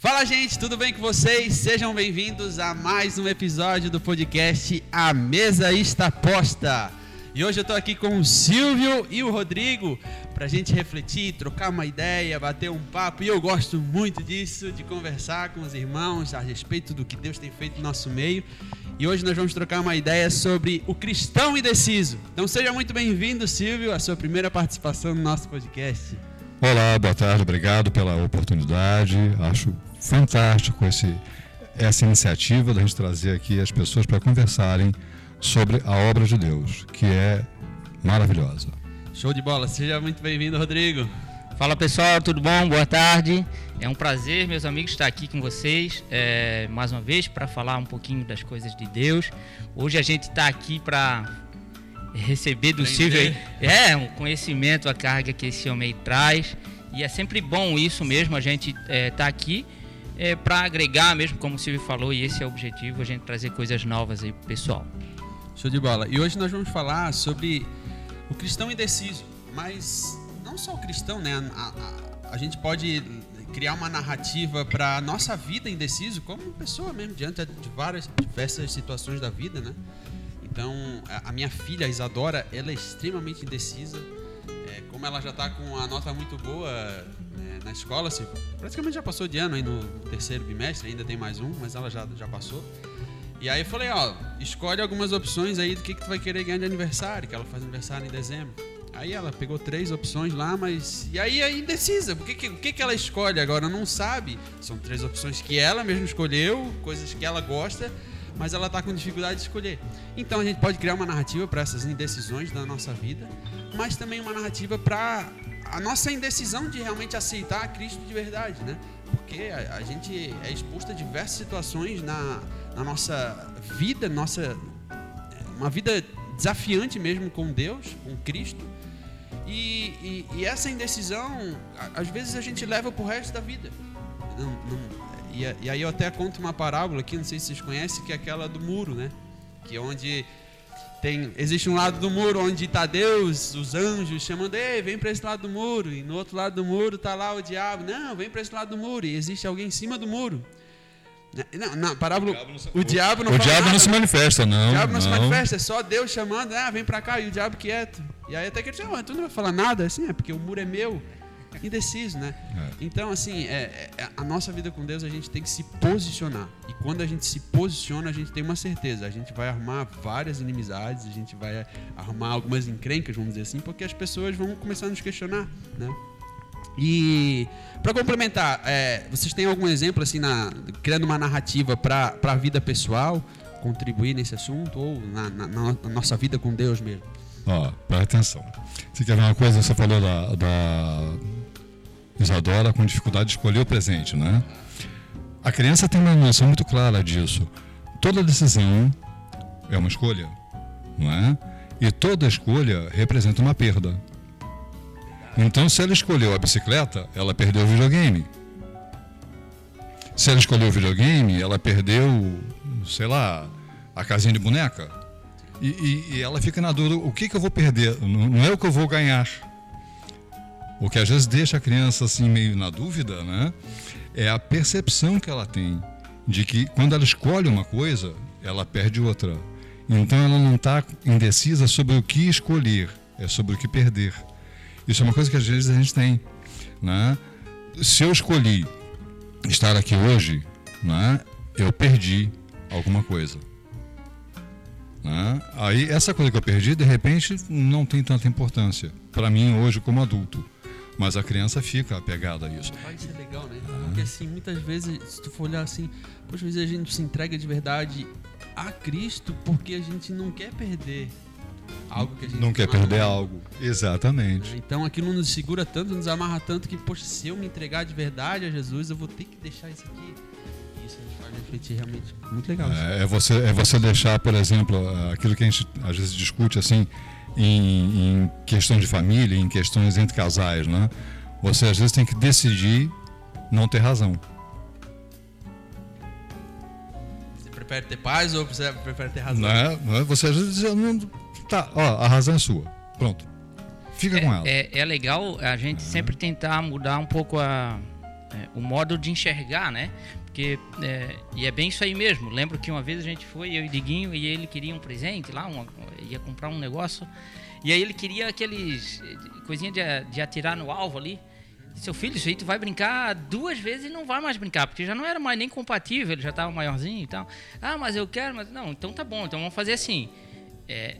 Fala, gente, tudo bem com vocês? Sejam bem-vindos a mais um episódio do podcast A Mesa Está Posta. E hoje eu estou aqui com o Silvio e o Rodrigo para a gente refletir, trocar uma ideia, bater um papo. E eu gosto muito disso, de conversar com os irmãos a respeito do que Deus tem feito no nosso meio. E hoje nós vamos trocar uma ideia sobre o cristão indeciso. Então seja muito bem-vindo, Silvio, a sua primeira participação no nosso podcast. Olá, boa tarde, obrigado pela oportunidade. Acho fantástico esse, essa iniciativa da gente trazer aqui as pessoas para conversarem sobre a obra de Deus, que é maravilhosa. Show de bola, seja muito bem-vindo, Rodrigo. Fala pessoal, tudo bom? Boa tarde. É um prazer, meus amigos, estar aqui com vocês é, mais uma vez para falar um pouquinho das coisas de Deus. Hoje a gente está aqui para receber do Silvio é um conhecimento, a carga que esse homem traz. E é sempre bom isso mesmo, a gente estar é, tá aqui é, para agregar mesmo, como o Silvio falou, e esse é o objetivo, a gente trazer coisas novas aí pro pessoal. Show de bola. E hoje nós vamos falar sobre o cristão indeciso, mas não só o cristão, né? A, a, a gente pode criar uma narrativa para a nossa vida indeciso, como pessoa mesmo, diante de várias diversas situações da vida, né? Então, a, a minha filha, a Isadora, ela é extremamente indecisa. Como ela já está com a nota muito boa né, na escola, assim, praticamente já passou de ano aí no terceiro bimestre, ainda tem mais um, mas ela já, já passou. E aí eu falei, ó, escolhe algumas opções aí do que, que tu vai querer ganhar de aniversário, que ela faz aniversário em dezembro. Aí ela pegou três opções lá, mas. E aí é indecisa. O que, que, o que, que ela escolhe agora? Não sabe. São três opções que ela mesma escolheu, coisas que ela gosta, mas ela está com dificuldade de escolher. Então a gente pode criar uma narrativa para essas indecisões da nossa vida, mas também uma narrativa para a nossa indecisão de realmente aceitar Cristo de verdade, né? Porque a, a gente é exposto a diversas situações na, na nossa vida, nossa uma vida desafiante mesmo com Deus, com Cristo. E, e, e essa indecisão, às vezes a gente leva para o resto da vida. Não, não, e, e, aí eu até conto uma parábola aqui, não sei se vocês conhecem, que é aquela do muro, né? Que é onde tem, existe um lado do muro onde está Deus, os anjos chamando, ei, vem para esse lado do muro. E no outro lado do muro está lá o diabo, não, vem para esse lado do muro. E existe alguém em cima do muro. Não, não, parábola, o diabo não, o, o diabo não, não se manifesta, não. O diabo não, não, se manifesta, é só Deus chamando, ah, vem para cá, e o diabo quieto. E aí até que ele diz, oh, tu não vai falar nada, assim, é porque o muro é meu. Indeciso, né? É. Então, assim, é, é, a nossa vida com Deus, a gente tem que se posicionar. E quando a gente se posiciona, a gente tem uma certeza. A gente vai arrumar várias inimizades, a gente vai arrumar algumas encrencas, vamos dizer assim, porque as pessoas vão começar a nos questionar, né? E para complementar, é, vocês têm algum exemplo assim na criando uma narrativa para a vida pessoal, contribuir nesse assunto ou na, na, na, nossa vida com Deus mesmo? Ó, presta atenção. Você quer ver uma coisa? Você falou da, da Isadora com dificuldade de escolher o presente, né? A criança tem uma noção muito clara disso. Toda decisão é uma escolha, não é? E toda escolha representa uma perda. Então, se ela escolheu a bicicleta, ela perdeu o videogame. Se ela escolheu o videogame, ela perdeu, sei lá, a casinha de boneca. E, e, e ela fica na dúvida: o que, que eu vou perder? Não, não, é o que eu vou ganhar. O que às vezes deixa a criança assim meio na dúvida, né? É a percepção que ela tem de que quando ela escolhe uma coisa, ela perde outra. Então ela não está indecisa sobre o que escolher, é sobre o que perder. Isso é uma coisa que às vezes a gente tem. Né? Se eu escolhi estar aqui hoje, né, eu perdi alguma coisa. Né? Aí essa coisa que eu perdi, de repente, não tem tanta importância para mim hoje como adulto. Mas a criança fica apegada a isso. Vai ser legal, né? É. Porque assim, muitas vezes, se tu for olhar assim, poxa, às vezes a gente se entrega de verdade a Cristo porque a gente não quer perder algo que a gente não quer perder algo. Exatamente. É, então aquilo nos segura tanto, nos amarra tanto que, poxa, se eu me entregar de verdade a Jesus, eu vou ter que deixar isso aqui. Isso gente faz refletir realmente. Muito legal. É, é, você, é você deixar, por exemplo, aquilo que a gente às vezes discute assim, em, em questão de família, em questões entre casais, né? Você às vezes tem que decidir não ter razão. Você prefere ter paz ou você prefere ter razão? Não é, não é? Você às vezes diz, não, Tá, ó, a razão é sua. Pronto. Fica é, com ela. É, é legal a gente sempre tentar mudar um pouco a, é, o modo de enxergar, né? Porque, é, e é bem isso aí mesmo. Lembro que uma vez a gente foi, eu e Diguinho, e ele queria um presente lá, uma, ia comprar um negócio. E aí ele queria aqueles coisinha de, de atirar no alvo ali. Seu filho, isso aí tu vai brincar duas vezes e não vai mais brincar, porque já não era mais nem compatível, ele já estava maiorzinho e tal. Ah, mas eu quero, mas não, então tá bom, então vamos fazer assim. É,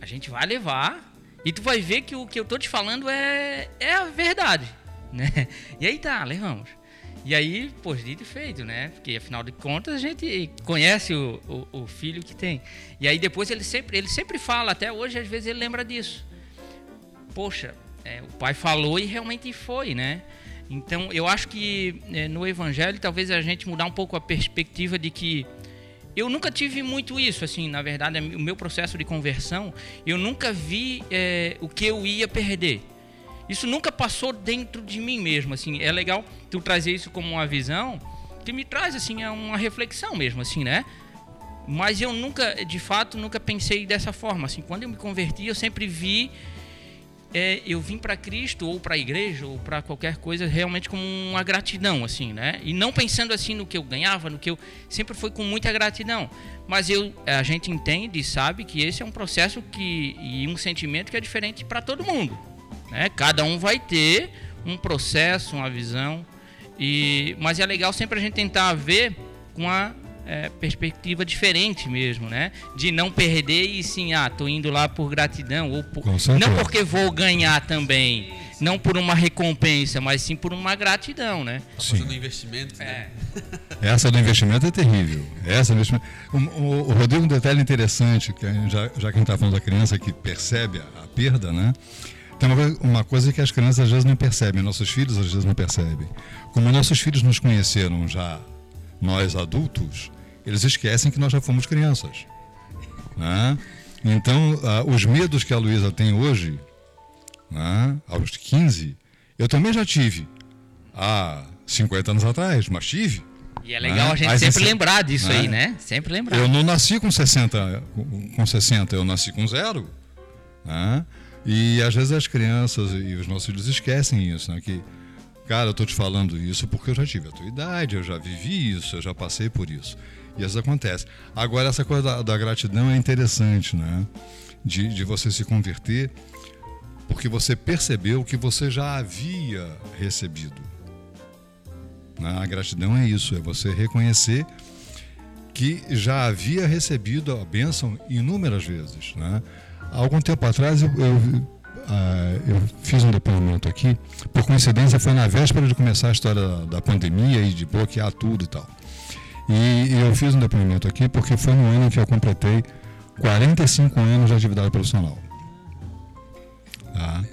a gente vai levar e tu vai ver que o que eu tô te falando é, é a verdade, né? E aí tá, levamos. E aí, pô, dito e feito, né? Porque afinal de contas a gente conhece o, o, o, filho que tem. E aí depois ele sempre, ele sempre fala, até hoje às vezes ele lembra disso. Poxa, é, o pai falou e realmente foi, né? Então eu acho que é, no evangelho talvez a gente mudar um pouco a perspectiva de que eu nunca tive muito isso, assim, na verdade, o meu processo de conversão, eu nunca vi é, o que eu ia perder. Isso nunca passou dentro de mim mesmo, assim. É legal tu trazer isso como uma visão que me traz, assim, é uma reflexão mesmo, assim, né? Mas eu nunca, de fato, nunca pensei dessa forma. Assim, quando eu me converti, eu sempre vi é, eu vim para Cristo ou para a igreja ou para qualquer coisa realmente como uma gratidão, assim, né? E não pensando assim no que eu ganhava, no que eu sempre foi com muita gratidão. Mas eu, a gente entende e sabe que esse é um processo que e um sentimento que é diferente para todo mundo. Né? Cada um vai ter um processo, uma visão. E, mas é legal sempre a gente tentar ver com a é, perspectiva diferente mesmo, né? De não perder e sim, ah, tô indo lá por gratidão ou por, não porque vou ganhar também, não por uma recompensa, mas sim por uma gratidão, né? Sim. Fazendo investimento. Né? É. Essa do investimento é terrível. Essa do investimento. O, o, o Rodrigo um detalhe interessante, que já, já que a gente está falando da criança que percebe a, a perda, né? Tem uma, uma coisa que as crianças às vezes não percebem, nossos filhos às vezes não percebem. Como nossos filhos nos conheceram já, nós adultos, eles esquecem que nós já fomos crianças. Né? Então, uh, os medos que a Luísa tem hoje, né, aos 15, eu também já tive há 50 anos atrás, mas tive. E é legal né? a gente sempre lembrar disso né? aí, né? Sempre lembrar. Eu não nasci com 60, com 60 eu nasci com zero. Né? E às vezes as crianças e os nossos filhos esquecem isso, né? Que, cara, eu estou te falando isso porque eu já tive a tua idade, eu já vivi isso, eu já passei por isso. E isso acontece. Agora, essa coisa da, da gratidão é interessante, né? De, de você se converter porque você percebeu que você já havia recebido. Né? A gratidão é isso, é você reconhecer que já havia recebido a bênção inúmeras vezes. Né? Algum tempo atrás, eu, eu, uh, eu, fiz um depoimento aqui, por coincidência foi na véspera de começar a história da, pandemia e de bloquear tudo e tal. E, eu fiz um depoimento aqui porque foi no ano que eu completei 45 anos de atividade profissional. Tá?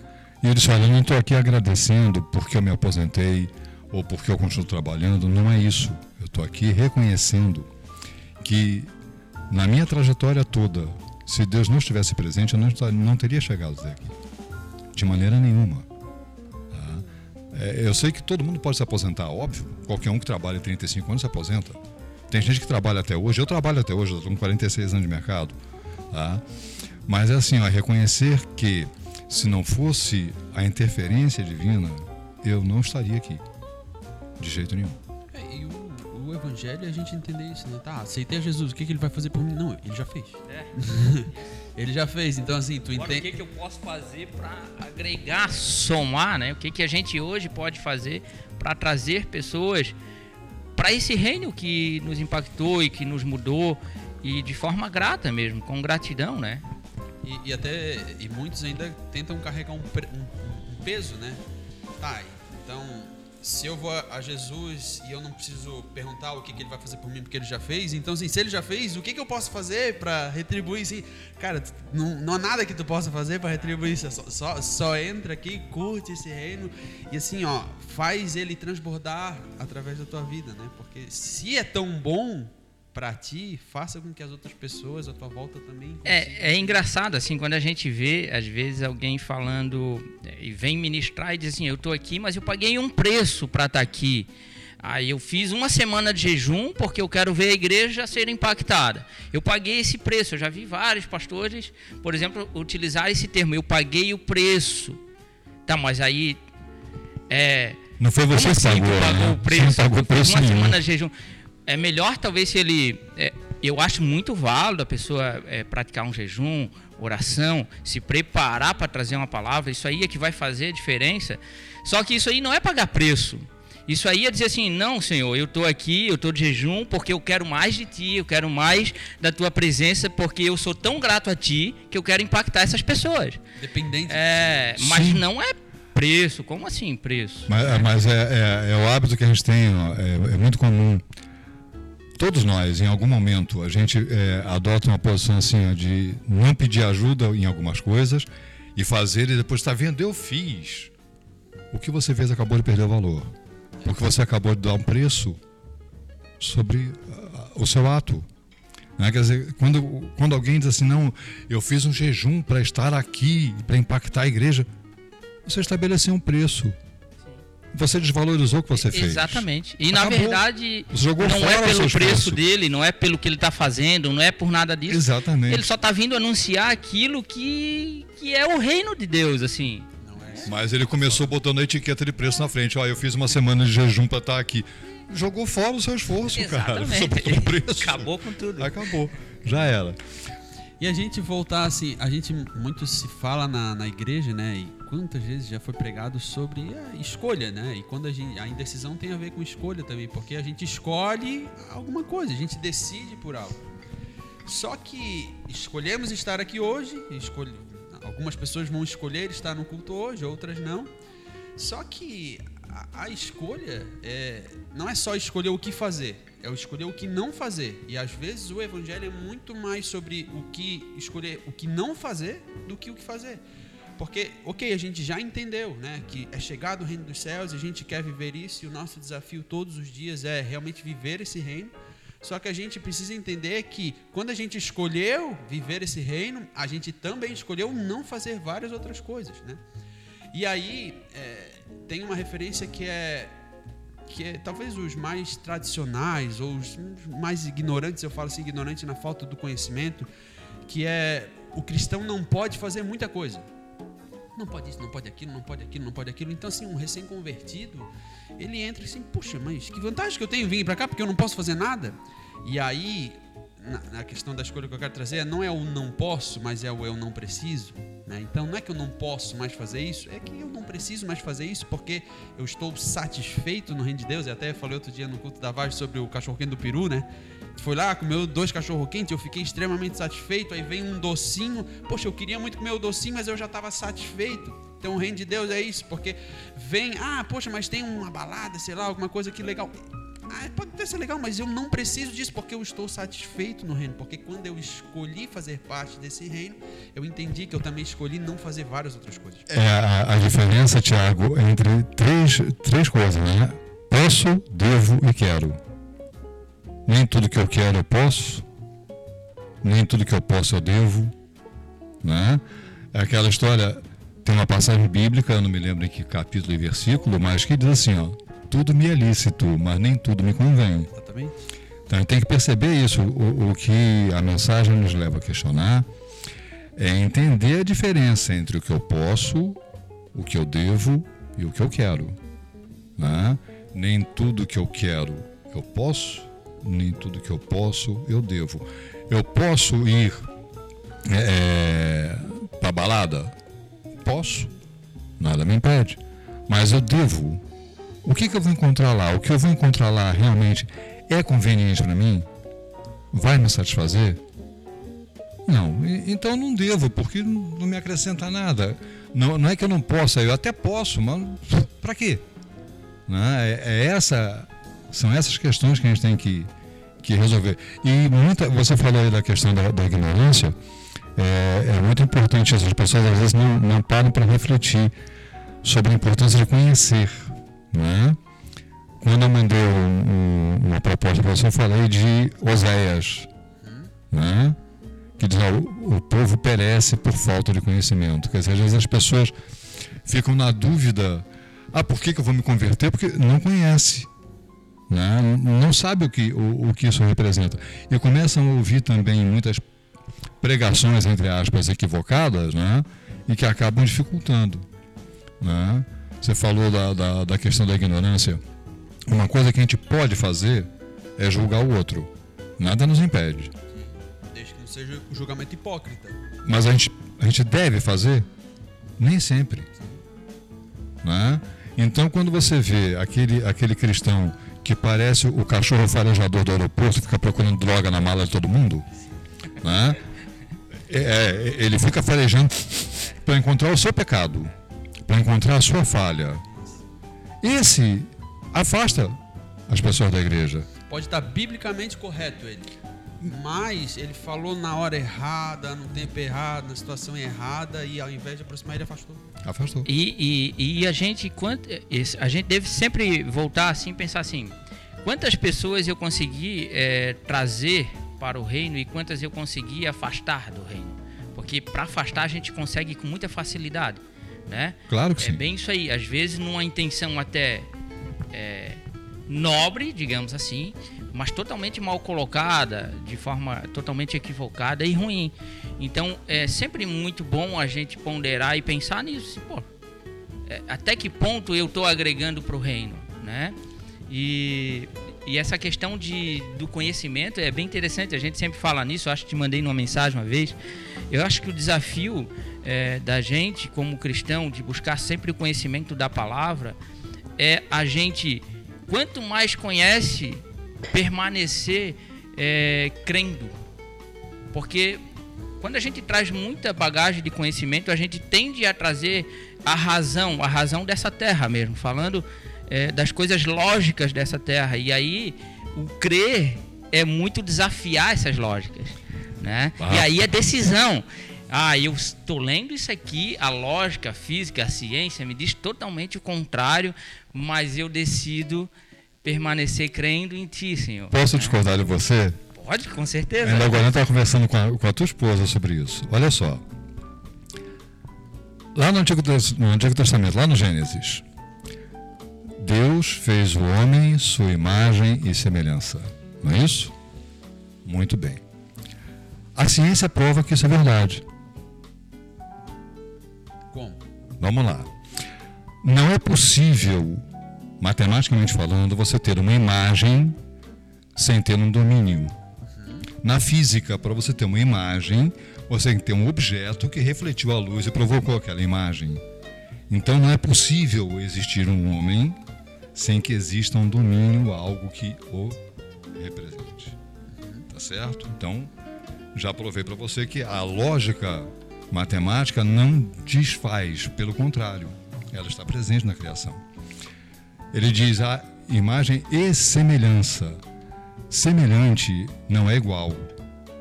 E eu disse, olha, eu não estou aqui agradecendo porque eu me aposentei ou porque eu continuo trabalhando, não é isso. Eu estou aqui reconhecendo que na minha trajetória toda, se Deus não estivesse presente, eu não, teria chegado até aqui. De maneira nenhuma. Tá? É, eu sei que todo mundo pode se aposentar, óbvio. Qualquer um que trabalha 35 anos se aposenta. Tem gente que trabalha até hoje. Eu trabalho até hoje, eu estou com 46 anos de mercado. Tá? Mas é assim, ó, reconhecer que se não fosse a interferência divina, eu não estaria aqui. De jeito nenhum o evangelho é a gente entender isso, né? Tá, aceitei Jesus, o que, que ele vai fazer por mim? Não, ele já fez. É. ele já fez, então assim, tu entende. O que, que eu posso fazer para agregar, somar, né? O que, que a gente hoje pode fazer para trazer pessoas para esse reino que nos impactou e que nos mudou e de forma grata mesmo, com gratidão, né? E, e até e muitos ainda tentam carregar um, um, um peso, né? Tá, então se eu vou a Jesus e eu não preciso perguntar o que, que ele vai fazer por mim porque ele já fez, então assim, se ele já fez, o que, que eu posso fazer para retribuir isso? Cara, não, não há nada que tu possa fazer para retribuir isso, só, só, só, entra aqui, curte esse reino e assim, ó, faz ele transbordar através da tua vida, né? Porque se é tão bom, para ti, faça com que as outras pessoas à tua volta também. É, é engraçado assim quando a gente vê às vezes alguém falando é, e vem ministrar e diz assim, eu estou aqui, mas eu paguei um preço para estar tá aqui. Aí eu fiz uma semana de jejum porque eu quero ver a igreja ser impactada. Eu paguei esse preço. Eu já vi vários pastores, por exemplo, utilizar esse termo. Eu paguei o preço. Tá, mas aí é, Não foi você Como que assim pagou, pagou né? o preço? Você não pagou preço uma nenhum. semana de jejum. É melhor talvez se ele. é, eu acho muito válido a pessoa é, praticar um jejum, oração, se preparar para trazer uma palavra. Isso aí é que vai fazer a diferença. Só que isso aí não é pagar preço. Isso aí é dizer assim, não, Senhor, eu estou aqui, eu estou de jejum porque eu quero mais de Ti, eu quero mais da Tua presença, porque eu sou tão grato a Ti que eu quero impactar essas pessoas. Dependente. É, mas Sim. não é preço. Como assim preço? Mas, mas é, é- é o hábito que a gente tem, ó, é, é muito comum. Todos nós, em algum momento, a gente é, adota uma posição assim de não pedir ajuda em algumas coisas e fazer e depois está vendo, eu fiz. O que você fez acabou de perder o valor. Porque você acabou de dar um preço sobre ah, o seu ato. Né? Quer dizer, quando, quando alguém diz assim, não, eu fiz um jejum para estar aqui, para impactar a igreja, você estabeleceu um preço. Você desvalorizou o que você fez. Exatamente. E na Acabou. verdade, Você jogou não é o pelo preço dele, não é pelo que ele está fazendo, não é por nada disso. Exatamente. Ele só está vindo anunciar aquilo que, que é o reino de Deus, assim. Não é Mas ele começou botando a etiqueta de preço na frente. Ó, eu fiz uma semana de jejum para estar aqui. Jogou fora o seu esforço, cara. Você botou um preço. Acabou com tudo. Acabou. Já era. E a gente voltar assim, a gente muito se fala na, na igreja, né? E quantas vezes já foi pregado sobre a escolha, né? E quando a gente. A indecisão tem a ver com escolha também, porque a gente escolhe alguma coisa, a gente decide por algo. Só que escolhemos estar aqui hoje, escolhe, algumas pessoas vão escolher estar no culto hoje, outras não. Só que a, a escolha é, não é só escolher o que fazer, é o escolher o que não fazer. E às vezes o evangelho é muito mais sobre o que escolher o que não fazer do que o que fazer. Porque, ok, a gente já entendeu, né, que é chegado o reino dos céus e a gente quer viver isso e o nosso desafio todos os dias é realmente viver esse reino. Só que a gente precisa entender que quando a gente escolheu viver esse reino, a gente também escolheu não fazer várias outras coisas, né? E aí é, tem uma referência que é que é talvez os mais tradicionais ou os mais ignorantes, eu falo assim, ignorante na falta do conhecimento, que é o cristão não pode fazer muita coisa. Não pode isso, não pode aquilo, não pode aquilo, não pode aquilo. Então, assim, um recém-convertido, ele entra assim, puxa, mas que vantagem que eu tenho vir para cá porque eu não posso fazer nada? E aí, na, na questão da escolha que eu quero trazer, não é o não posso, mas é o eu não preciso. Né? Então, não é que eu não posso mais fazer isso, é que eu não preciso mais fazer isso porque eu estou satisfeito no reino de Deus. Eu até falei outro dia no culto da Vagem sobre o cachorro-quente do peru, né? Foi lá, comeu dois cachorro-quentes, eu fiquei extremamente satisfeito. Aí vem um docinho, poxa, eu queria muito comer o docinho, mas eu já estava satisfeito. Então, o reino de Deus é isso, porque vem, ah, poxa, mas tem uma balada, sei lá, alguma coisa que legal. Ah, pode até ser legal, mas eu não preciso disso porque eu estou satisfeito no reino. Porque quando eu escolhi fazer parte desse reino, eu entendi que eu também escolhi não fazer várias outras coisas. É a, a diferença, Tiago, entre três, três coisas, né? Posso, devo e quero. Nem tudo que eu quero eu posso, nem tudo que eu posso eu devo, né? É aquela história, tem uma passagem bíblica, eu não me lembro em que capítulo e versículo, mas que diz assim, ó, tudo me é lícito, mas nem tudo me convém. Exatamente. Então a gente tem que perceber isso. O, o que a mensagem nos leva a questionar é entender a diferença entre o que eu posso, o que eu devo e o que eu quero. né? Nem tudo que eu quero eu posso, nem tudo que eu posso eu devo. Eu posso ir para balada? Posso, nada me impede. Mas eu devo. O que, que eu vou encontrar lá? O que eu vou encontrar lá realmente é conveniente para mim? Vai me satisfazer? Não, então não devo, porque não não me acrescenta nada. Não, não é que eu não possa, eu até posso, mas para quê? Né? É, é essa, são essas questões que a gente tem que, que resolver. E muita, você falou aí da questão da, da ignorância, é, é muito importante isso. As pessoas às vezes não, não param para refletir sobre a importância de conhecer. Né? Quando eu mandei um- um- uma proposta para você, eu falei de Oséias, né? que diz: ó, o, o povo perece por falta de conhecimento. Quer dizer, às vezes as pessoas ficam na dúvida: ah, por que, que eu vou me converter? Porque não conhece. Né? Não sabe o que, o, o que isso representa. E começam a ouvir também muitas pregações, entre aspas, equivocadas, né? e que acabam dificultando. Né? Você falou da, da, da questão da ignorância. Uma coisa que a gente pode fazer é julgar o outro. Nada nos impede. Desde que não seja um julgamento hipócrita. Mas a gente, a gente deve fazer? Nem sempre. Né? Então, quando você vê aquele, aquele cristão que parece o cachorro farejador do aeroporto, fica procurando droga na mala de todo mundo, né? É, é ele fica farejando para encontrar o seu pecado, para encontrar a sua falha. Esse afasta as pessoas da igreja. Pode estar biblicamente correto ele, mas ele falou na hora errada, no tempo errado, na situação errada e ao invés de aproximar ele afastou. Afastou. E, e, e a gente quanto a gente deve sempre voltar assim pensar assim quantas pessoas eu consegui é, trazer para o reino e quantas eu consegui afastar do reino porque para afastar a gente consegue com muita facilidade né claro que é sim. bem isso aí às vezes numa intenção até é, nobre digamos assim mas totalmente mal colocada, de forma totalmente equivocada e ruim. Então é sempre muito bom a gente ponderar e pensar nisso. Pô, é, até que ponto eu estou agregando para o reino, né? E, e essa questão de, do conhecimento é bem interessante. A gente sempre fala nisso. Acho que te mandei numa mensagem uma vez. Eu acho que o desafio é, da gente, como cristão, de buscar sempre o conhecimento da palavra, é a gente, quanto mais conhece, permanecer é, crendo. Porque quando a gente traz muita bagagem de conhecimento, a gente tende a trazer a razão, a razão dessa terra mesmo, falando é, das coisas lógicas dessa terra. E aí o crer é muito desafiar essas lógicas. Né? Ah. E aí é decisão. Ah, eu estou lendo isso aqui, a lógica, a física, a ciência me diz totalmente o contrário, mas eu decido permanecer crendo em ti, Senhor. Posso discordar de você? Pode, com certeza. Ainda agora eu estava conversando com a, com a tua esposa sobre isso. Olha só. Lá no Antigo, no Antigo Testamento, lá no Gênesis, Deus fez o homem sua imagem e semelhança. Não é isso? Muito bem. A ciência prova que isso é verdade. Como? Vamos lá. Não é possível matematicamente falando, você ter uma imagem sem ter um domínio. Na física, para você ter uma imagem, você tem que ter um objeto que refletiu a luz e provocou aquela imagem. Então não é possível existir um homem sem que exista um domínio, algo que o represente. Tá certo? Então, já provei para você que a lógica matemática não desfaz, pelo contrário, ela está presente na criação. Ele diz a imagem e semelhança. Semelhante não é igual,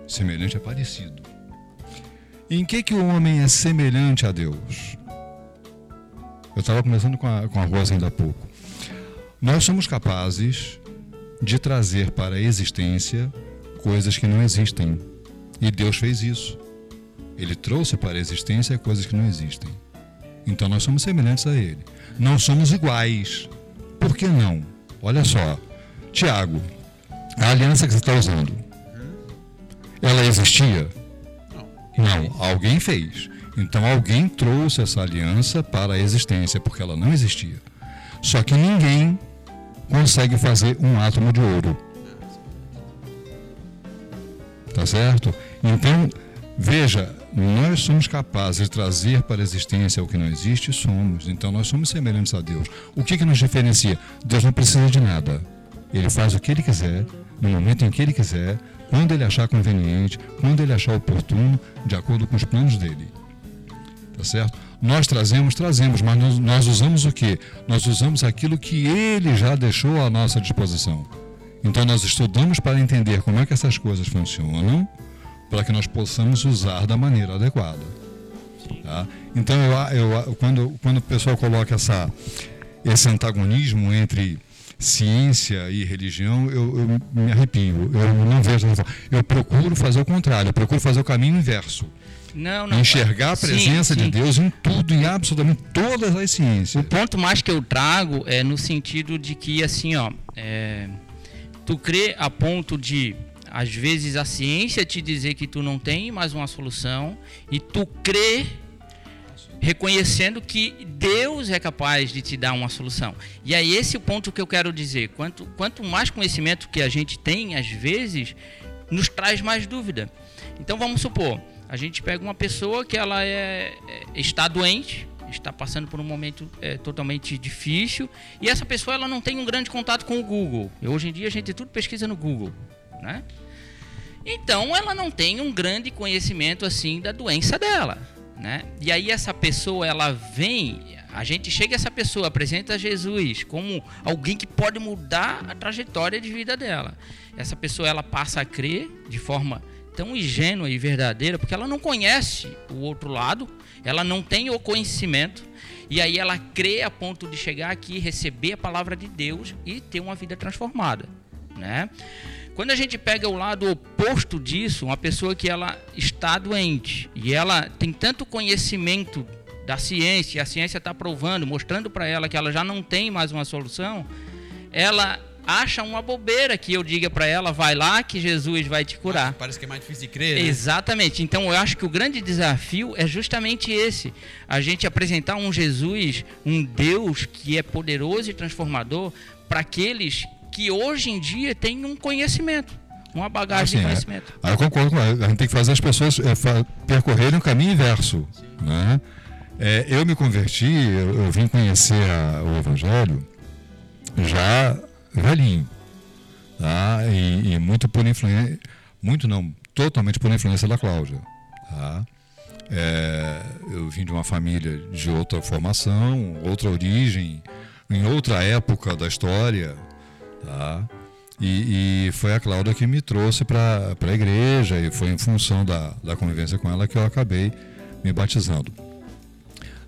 semelhante é parecido. Em que, que o homem é semelhante a Deus? Eu estava conversando com a, com a Rosa ainda há pouco. Nós somos capazes de trazer para a existência coisas que não existem. E Deus fez isso. Ele trouxe para a existência coisas que não existem. Então nós somos semelhantes a Ele. Não somos iguais. Por que não? Olha só, Tiago, a aliança que você está usando, ela existia? Não, alguém fez. Então alguém trouxe essa aliança para a existência, porque ela não existia. Só que ninguém consegue fazer um átomo de ouro. Tá certo? Então, veja, nós somos capazes de trazer para a existência o que não existe, somos. Então nós somos semelhantes a Deus. O que, que nos diferencia? Deus não precisa de nada. Ele faz o que ele quiser, no momento em que ele quiser, quando ele achar conveniente, quando ele achar oportuno, de acordo com os planos dele. Tá certo? Nós trazemos, trazemos, mas nós, nós usamos o que? Nós usamos aquilo que ele já deixou à nossa disposição. Então nós estudamos para entender como é que essas coisas funcionam para que nós possamos usar da maneira adequada. Tá? Então, eu, eu, quando, quando o pessoal coloca essa, esse antagonismo entre ciência e religião, eu, eu me arrepio. Eu não vejo. Eu procuro fazer o contrário, eu procuro fazer o caminho inverso. Não, não. Enxergar a presença sim, sim. de Deus em tudo, em absolutamente todas as ciências. O ponto mais que eu trago é no sentido de que, assim, ó, é, tu crê a ponto de às vezes a ciência te dizer que tu não tem mais uma solução e tu crê reconhecendo que Deus é capaz de te dar uma solução. E aí esse é o ponto que eu quero dizer. Quanto, quanto mais conhecimento que a gente tem, às vezes, nos traz mais dúvida. Então vamos supor, a gente pega uma pessoa que ela é, é está doente, está passando por um momento é, totalmente difícil e essa pessoa ela não tem um grande contato com o Google. Hoje em dia a gente tudo pesquisa no Google, né? Então ela não tem um grande conhecimento assim da doença dela, né? E aí essa pessoa ela vem, a gente chega essa pessoa apresenta Jesus como alguém que pode mudar a trajetória de vida dela. Essa pessoa ela passa a crer de forma tão ingênua e verdadeira, porque ela não conhece o outro lado, ela não tem o conhecimento, e aí ela crê a ponto de chegar aqui, receber a palavra de Deus e ter uma vida transformada, né? Quando a gente pega o lado oposto disso, uma pessoa que ela está doente e ela tem tanto conhecimento da ciência, a ciência está provando, mostrando para ela que ela já não tem mais uma solução, ela acha uma bobeira que eu diga para ela, vai lá que Jesus vai te curar. Parece que é mais difícil de crer. Né? Exatamente. Então eu acho que o grande desafio é justamente esse: a gente apresentar um Jesus, um Deus que é poderoso e transformador para aqueles que hoje em dia têm um conhecimento. Uma bagagem assim, de é. conhecimento. É, eu concordo com ela. A gente tem que fazer as pessoas é, percorrerem o caminho inverso. Né? É, eu me converti, eu, eu vim conhecer a, o Evangelho já velhinho. Tá? E, e, muito por influência, muito não, totalmente por influência da Cláudia. Tá? É, eu vim de uma família de outra formação, outra origem, em outra época da história. Tá? E, e foi a Cláudia que me trouxe para a igreja e foi em função da, da convivência com ela que eu acabei me batizando.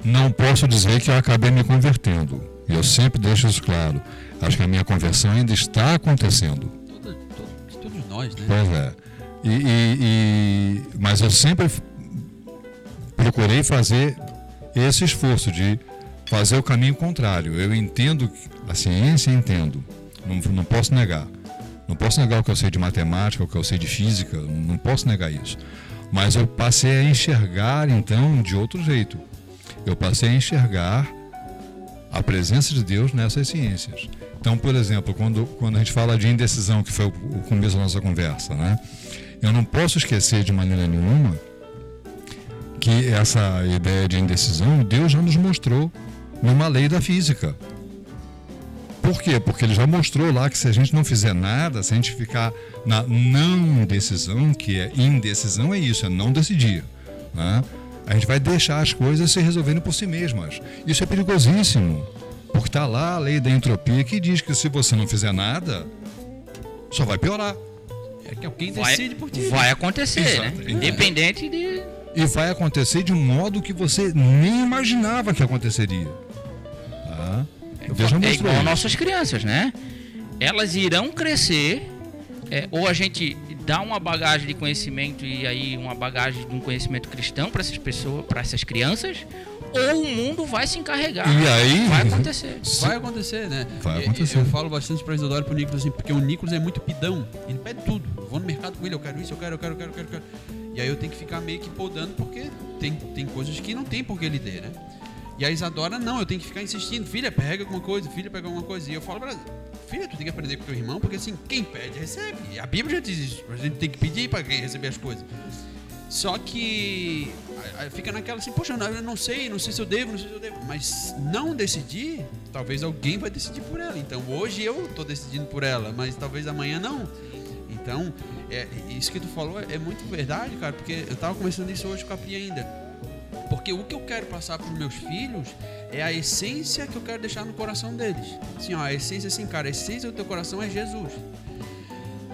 Não posso dizer que eu acabei me convertendo, e eu sempre deixo isso claro. Acho que a minha conversão ainda está acontecendo. Todo, todo, todos nós, né? Pois é. E, e, e, mas eu sempre procurei fazer esse esforço de fazer o caminho contrário. Eu entendo a ciência, entendo. Não, não posso negar. Não posso negar o que eu sei de matemática, o que eu sei de física, não posso negar isso. Mas eu passei a enxergar então de outro jeito. Eu passei a enxergar a presença de Deus nessas ciências. Então, por exemplo, quando, quando a gente fala de indecisão, que foi o, começo da nossa conversa, né? eu não posso esquecer de maneira nenhuma que essa ideia de indecisão Deus já nos mostrou numa lei da física. Por quê? Porque ele já mostrou lá que se a gente não fizer nada, se a gente ficar na não decisão, que é indecisão, é isso, é não decidir. Né? A gente vai deixar as coisas se resolverem por si mesmas. Isso é perigosíssimo. Porque está lá a lei da entropia que diz que se você não fizer nada, só vai piorar. É que alguém decide vai, por ti. Vai acontecer, né? Exato. né? Independente de. E vai acontecer de um modo que você nem imaginava que aconteceria. É, é igual nossas crianças, né? Elas irão crescer, é, ou a gente dá uma bagagem de conhecimento e aí uma bagagem de um conhecimento cristão para essas pessoas, para essas crianças, ou o mundo vai se encarregar. E aí? Vai acontecer. Vai acontecer, né? Vai acontecer. Eu, eu falo bastante para Isidoro e pro Nicolas assim, porque o Nicolas é muito pidão. Ele pede tudo. Eu vou no mercado com ele, eu quero isso, eu quero, eu quero, eu quero, eu quero. Eu quero. E aí eu tenho que ficar meio que podando porque tem, tem coisas que não tem por que ele ter, né? E a Isadora, não, eu tenho que ficar insistindo. Filha, pega alguma coisa, filha, pega alguma coisa. E eu falo pra ela, filha, tu tem que aprender com teu irmão, porque assim, quem pede, recebe. A Bíblia já diz isso. A gente tem que pedir para quem receber as coisas. Só que fica naquela assim, poxa, eu não sei, não sei se eu devo, não sei se eu devo. Mas não decidir, talvez alguém vai decidir por ela. Então hoje eu estou decidindo por ela, mas talvez amanhã não. Então, é, isso que tu falou é, é muito verdade, cara, porque eu estava conversando isso hoje com a Pri ainda. Porque o que eu quero passar para os meus filhos é a essência que eu quero deixar no coração deles. Assim, ó, a essência assim, cara, a essência do teu coração é Jesus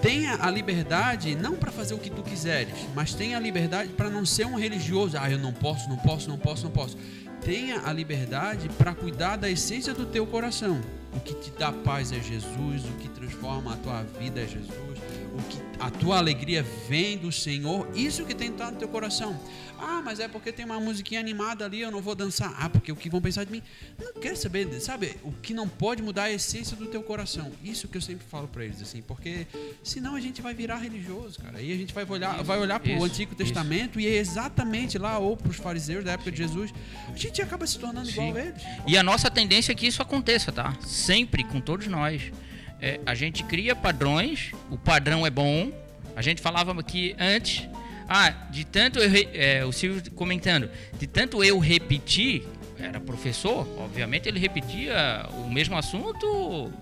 tenha a liberdade não para fazer o que tu quiseres, mas tenha a liberdade para não ser um religioso. Ah, eu não posso, não posso, não posso, não posso. Tenha a liberdade para cuidar da essência do teu coração. O que te dá paz é Jesus, o que transforma a tua vida é Jesus, o que a tua alegria vem do Senhor, isso que tem que estar no teu coração. Ah, mas é porque tem uma musiquinha animada ali, eu não vou dançar. Ah, porque o que vão pensar de mim? Não quero saber, sabe? O que não pode mudar é a essência do teu coração. Isso que eu sempre falo para eles, assim, porque senão a gente vai virar religioso, cara. Aí a gente vai olhar, vai olhar para o Antigo Testamento isso. e é exatamente lá, ou para os fariseus da época Sim. de Jesus, a gente acaba se tornando Sim. igual a eles. E a nossa tendência é que isso aconteça, tá? Sempre, com todos nós. É, a gente cria padrões, o padrão é bom. A gente falava que antes ah, de tanto eu, é, o Silvio comentando, de tanto eu repetir, era professor, obviamente ele repetia o mesmo assunto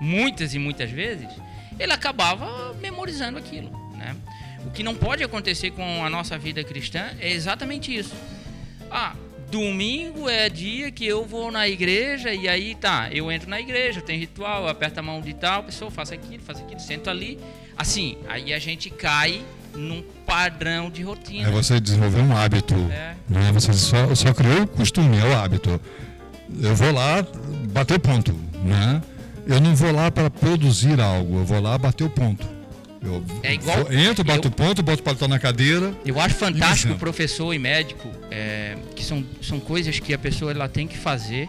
muitas e muitas vezes, ele acabava memorizando aquilo, né? O que não pode acontecer com a nossa vida cristã é exatamente isso. Ah, domingo é dia que eu vou na igreja e aí tá, eu entro na igreja, tem ritual, eu aperto a mão de tal pessoa, faço aquilo, faço aquilo, sento ali. Assim, aí a gente cai num padrão de rotina. É você desenvolver um hábito. É. Né? Você só, só criou o costume, é o hábito. Eu vou lá bater ponto. Né? Eu não vou lá para produzir algo, eu vou lá bater o ponto. Eu é igual, entro, bato o ponto, boto o paletó na cadeira. Eu acho fantástico professor e médico, é, que são, são coisas que a pessoa ela tem que fazer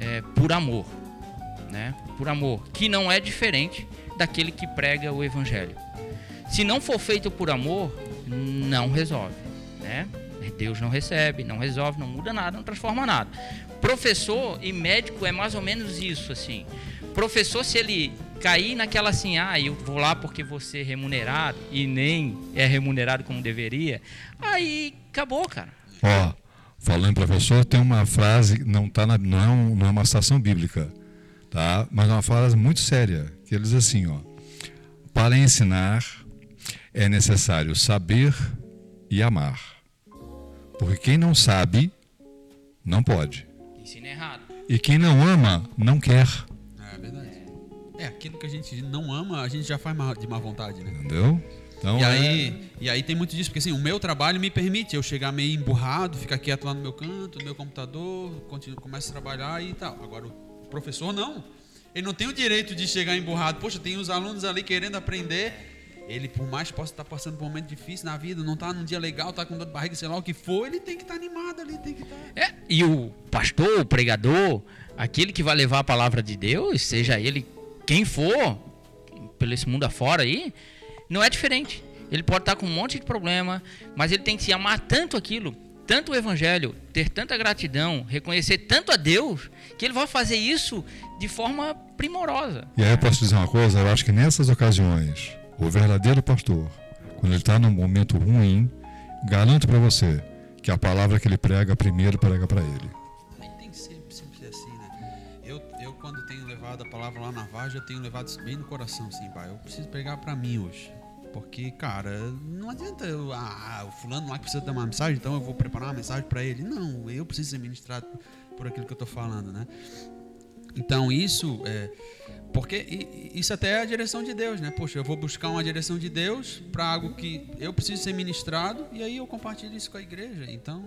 é, por amor. Né? Por amor. Que não é diferente daquele que prega o evangelho. Se não for feito por amor, não resolve, né? Deus não recebe, não resolve, não muda nada, não transforma nada. Professor e médico é mais ou menos isso, assim. Professor, se ele cair naquela assim, ah, eu vou lá porque vou ser remunerado e nem é remunerado como deveria, aí acabou, cara. Ó, falando em professor, tem uma frase, não, tá na, não, é não é uma citação bíblica, tá? mas é uma frase muito séria, que ele diz assim, ó, para ensinar é necessário saber e amar. Porque quem não sabe, não pode. Ensina errado. E quem não ama, não quer. É verdade. É, aquilo que a gente não ama, a gente já faz de má vontade, né? Entendeu? Então, e, é... aí, e aí tem muito disso, porque assim, o meu trabalho me permite eu chegar meio emburrado, ficar quieto lá no meu canto, no meu computador, continuo, começo a trabalhar e tal. Agora, o professor não. Ele não tem o direito de chegar emburrado. Poxa, tem os alunos ali querendo aprender ele, por mais que possa estar passando por um momento difícil na vida, não está num dia legal, está com dor de barriga, sei lá o que for, ele tem que estar tá animado ali, tem que estar. Tá... É, e o pastor, o pregador, aquele que vai levar a palavra de Deus, seja ele quem for, pelo esse mundo afora aí, não é diferente. Ele pode estar tá com um monte de problema, mas ele tem que se amar tanto aquilo, tanto o evangelho, ter tanta gratidão, reconhecer tanto a Deus, que ele vai fazer isso de forma primorosa. E aí eu posso dizer uma coisa, eu acho que nessas ocasiões o verdadeiro pastor, quando ele está num momento ruim, garanto para você que a palavra que ele prega primeiro prega para ele. Tem que ser sempre assim, né? Eu, eu quando tenho levado a palavra lá na Varja, eu tenho levado isso bem no coração, assim, pai. Eu preciso pregar para mim hoje. Porque, cara, não adianta eu, ah, o fulano lá que precisa dar uma mensagem, então eu vou preparar uma mensagem para ele. Não, eu preciso ser ministrado por aquilo que eu estou falando, né? Então, isso é, porque isso até é a direção de Deus, né? Poxa, eu vou buscar uma direção de Deus para algo que eu preciso ser ministrado e aí eu compartilho isso com a igreja. Então,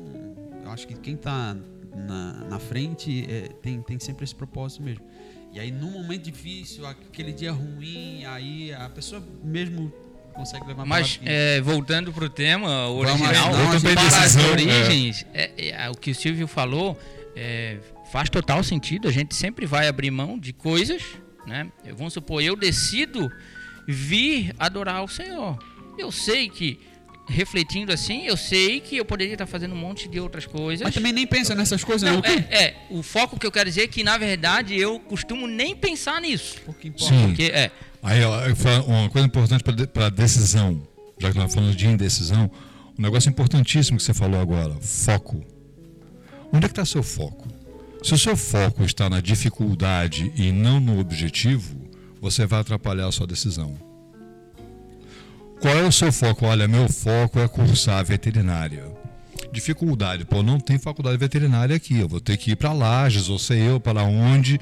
eu acho que quem está na, na frente é, tem, tem sempre esse propósito mesmo. E aí, num momento difícil, aquele dia ruim, aí a pessoa mesmo consegue levar Mas, é, voltando para o tema original, para as origens, é. É, é, o que o Silvio falou é, faz total sentido. A gente sempre vai abrir mão de coisas né? Vamos supor, eu decido vir adorar o Senhor. Eu sei que refletindo assim, eu sei que eu poderia estar fazendo um monte de outras coisas. Mas também nem pensa nessas coisas, não. É, é, o foco que eu quero dizer é que, na verdade, eu costumo nem pensar nisso. Porque importa. Sim. Porque, é. Aí, uma coisa importante para a decisão, já que nós estamos falando de indecisão, um negócio importantíssimo que você falou agora: foco. Onde é que está seu foco? Se o seu foco está na dificuldade e não no objetivo, você vai atrapalhar a sua decisão. Qual é o seu foco? Olha, meu foco é cursar veterinária. Dificuldade, pô, não tem faculdade veterinária aqui. Eu vou ter que ir para Lages, ou sei eu, para onde.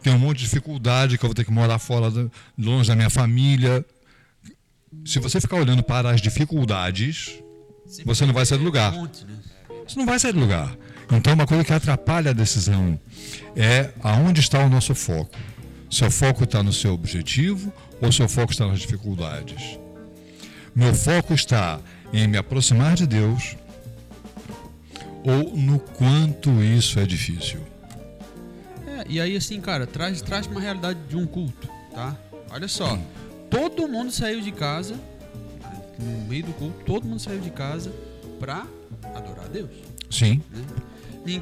Tem um monte de dificuldade que eu vou ter que morar fora, longe da minha família. Se você ficar olhando para as dificuldades, você não vai sair do lugar. Né? Você não vai sair do lugar. Então, uma coisa que atrapalha a decisão é aonde está o nosso foco. Seu foco está no seu objetivo ou seu foco está nas dificuldades? Meu foco está em me aproximar de Deus ou no quanto isso é difícil? É, e aí assim, cara, traz, traz uma realidade de um culto, tá? Olha só, todo mundo saiu de casa, no meio do culto, todo mundo saiu de casa pra adorar a Deus. Sim. né?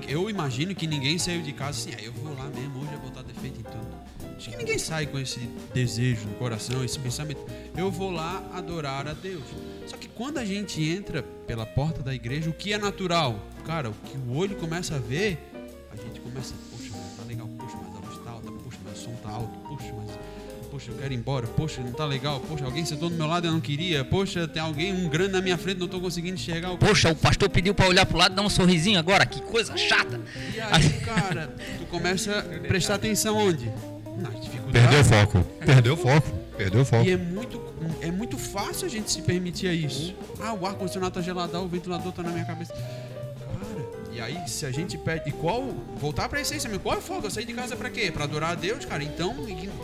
Eu imagino que ninguém saiu de casa assim, ah, eu vou lá mesmo, hoje eu vou botar defeito em tudo. Acho que ninguém sai com esse desejo no coração, esse pensamento. Eu vou lá adorar a Deus. Só que quando a gente entra pela porta da igreja, o que é natural? Cara, o que o olho começa a ver, a gente começa, poxa, tá legal, poxa, mas a luz tá alta, poxa, mas o som tá alto, poxa, eu quero ir embora, poxa, não tá legal, poxa, alguém sentou do meu lado e eu não queria, poxa, tem alguém, um grande na minha frente, não tô conseguindo enxergar o Poxa, o pastor pediu pra olhar pro lado e dar um sorrisinho agora, que coisa chata. E aí, cara, tu começa a prestar atenção onde? Nas dificuldades. Perdeu o foco. Perdeu o foco. Perdeu o foco. E é muito, é muito fácil a gente se permitir a isso. Ah, o ar-condicionado tá gelado, o ventilador tá na minha cabeça. Aí se a gente pede. E qual. Voltar pra essência mesmo. Qual é o foco? Eu saí de casa pra quê? Pra adorar a Deus, cara? Então,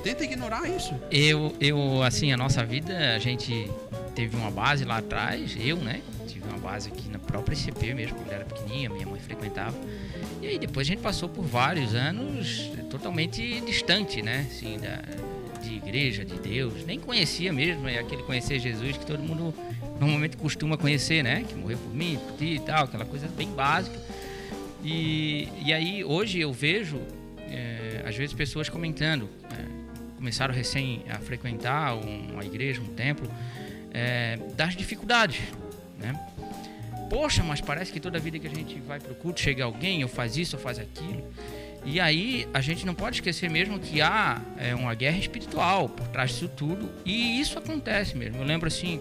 tenta ignorar isso. Eu, eu, assim, a nossa vida, a gente teve uma base lá atrás, eu, né? Tive uma base aqui na própria ICP mesmo, quando eu era pequenininha, minha mãe frequentava. E aí depois a gente passou por vários anos totalmente distante, né? Assim, da, de igreja, de Deus. Nem conhecia mesmo, é aquele conhecer Jesus que todo mundo normalmente costuma conhecer, né? Que morreu por mim, por ti e tal, aquela coisa bem básica. E, e aí hoje eu vejo, é, às vezes, pessoas comentando, é, começaram recém a frequentar uma igreja, um templo, é, das dificuldades, né? Poxa, mas parece que toda vida que a gente vai pro culto chega alguém, ou faz isso, ou faz aquilo. E aí a gente não pode esquecer mesmo que há é, uma guerra espiritual por trás disso tudo. E isso acontece mesmo. Eu lembro assim.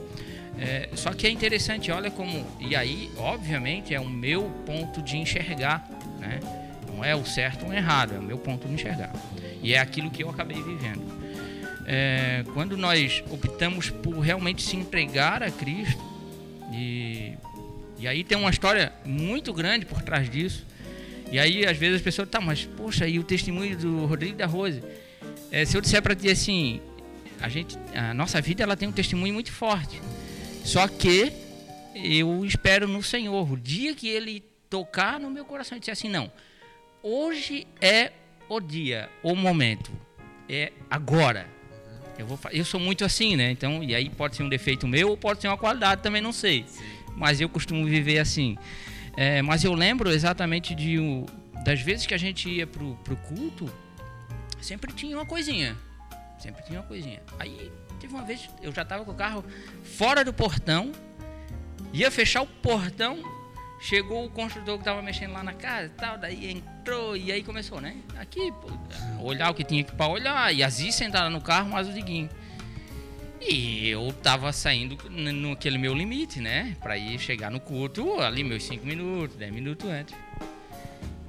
É, só que é interessante, olha como. E aí, obviamente, é o meu ponto de enxergar, né? Não é o certo ou o errado, é o meu ponto de enxergar. E é aquilo que eu acabei vivendo. É, quando nós optamos por realmente se entregar a Cristo, e, e aí tem uma história muito grande por trás disso. E aí, às vezes, as pessoas, tá, mas poxa, e o testemunho do Rodrigo da Rose? É, se eu disser para ti assim, a, gente, a nossa vida ela tem um testemunho muito forte. Só que eu espero no Senhor, o dia que Ele tocar no meu coração e disser assim, não, hoje é o dia, o momento, é agora. Eu, vou, eu sou muito assim, né? Então, e aí pode ser um defeito meu ou pode ser uma qualidade, também não sei. Mas eu costumo viver assim. É, mas eu lembro exatamente de das vezes que a gente ia pro, pro culto, sempre tinha uma coisinha. Sempre tinha uma coisinha. Aí teve uma vez, eu já tava com o carro fora do portão, ia fechar o portão, chegou o construtor que tava mexendo lá na casa e tal, daí entrou e aí começou, né? Aqui, pô, olhar o que tinha para olhar, e a Zi sentada no carro, mas o Diguinho. E eu tava saindo naquele meu limite, né? Pra ir chegar no culto ali meus 5 minutos, 10 minutos antes.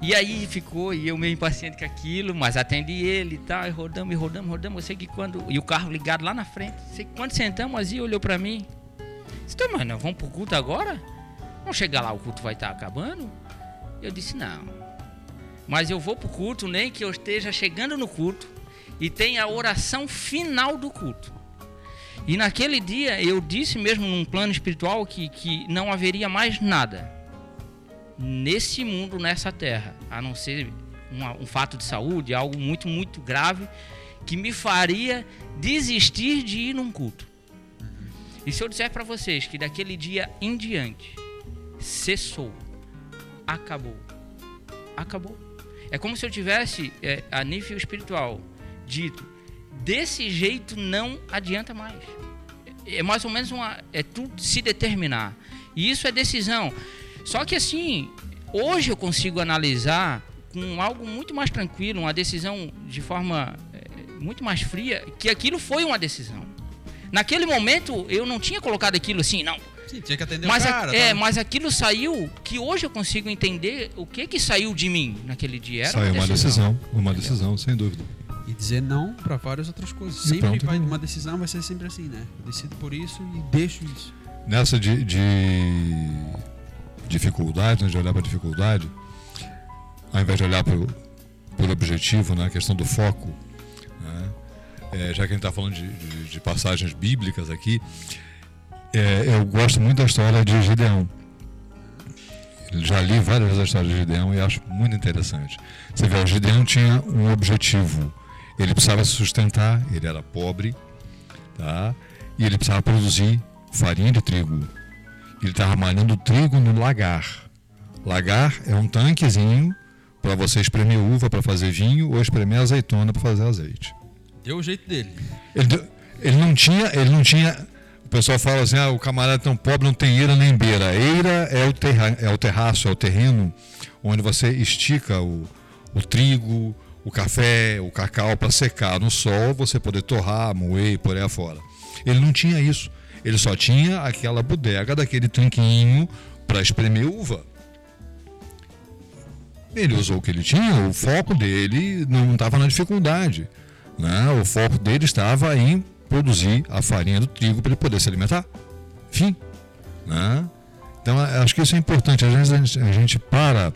E aí ficou, e eu meio impaciente com aquilo, mas atendi ele e tal, e rodamos, e rodamos, rodamos. Eu sei que quando. E o carro ligado lá na frente. Sei que quando sentamos, a Zia olhou pra mim. Disse, "Tá, mas nós vamos pro culto agora? Vamos chegar lá, o culto vai estar acabando? Eu disse, não. Mas eu vou pro culto, nem que eu esteja chegando no culto e tenha a oração final do culto. E naquele dia eu disse mesmo num plano espiritual que, que não haveria mais nada nesse mundo, nessa terra, a não ser uma- um fato de saúde, algo muito, muito grave, que me faria desistir de ir num culto. E se eu disser para vocês que daquele dia em diante cessou, acabou, acabou. É como se eu tivesse, é, a nível espiritual, dito: desse jeito não adianta mais. É mais ou menos uma. É tudo se determinar. E isso é decisão. Só que assim, hoje eu consigo analisar com algo muito mais tranquilo, uma decisão de forma é, muito mais fria, que aquilo foi uma decisão. Naquele momento eu não tinha colocado aquilo assim, não. Sim, tinha que atender Mas, o a- cara. é, tá? mas aquilo saiu que hoje eu consigo entender o que que saiu de mim naquele dia. Era Saiu uma decisão, uma decisão, sem dúvida. E dizer não pra várias outras coisas. E Sempre vai, uma decisão vai ser sempre assim, né? Eu decido por isso e deixo isso. Nessa de, de dificuldade, né, de olhar para a dificuldade, ao invés de olhar para o objetivo, né, a questão do foco, né, é, já que a gente está falando de, de, de, passagens bíblicas aqui, é, eu gosto muito da história de Gideão. Já li várias vezes a história de Gideão e acho muito interessante. Você vê, o Gideão tinha um objetivo. Ele precisava se sustentar, ele era pobre, tá? e ele precisava produzir farinha de trigo. Ele estava malhando trigo no lagar. Lagar é um tanquezinho para você espremer uva para fazer vinho ou espremer azeitona para fazer azeite. Deu o jeito dele. Ele, ele não tinha, ele não tinha. O pessoal fala assim: ah, o camarada é tão pobre não tem eira nem beira. Eira é o, terra, é o terraço, é o terreno onde você estica o, o trigo, o café, o cacau para secar no sol, você poder torrar, moer e por aí afora. Ele não tinha isso. Ele só tinha aquela bodega daquele tanquinho para espremer uva. Ele usou o que ele tinha, o foco dele não estava na dificuldade. Né? O foco dele estava em produzir a farinha do trigo para ele poder se alimentar. Fim. Né? Então, acho que isso é importante. Às vezes a gente, a gente para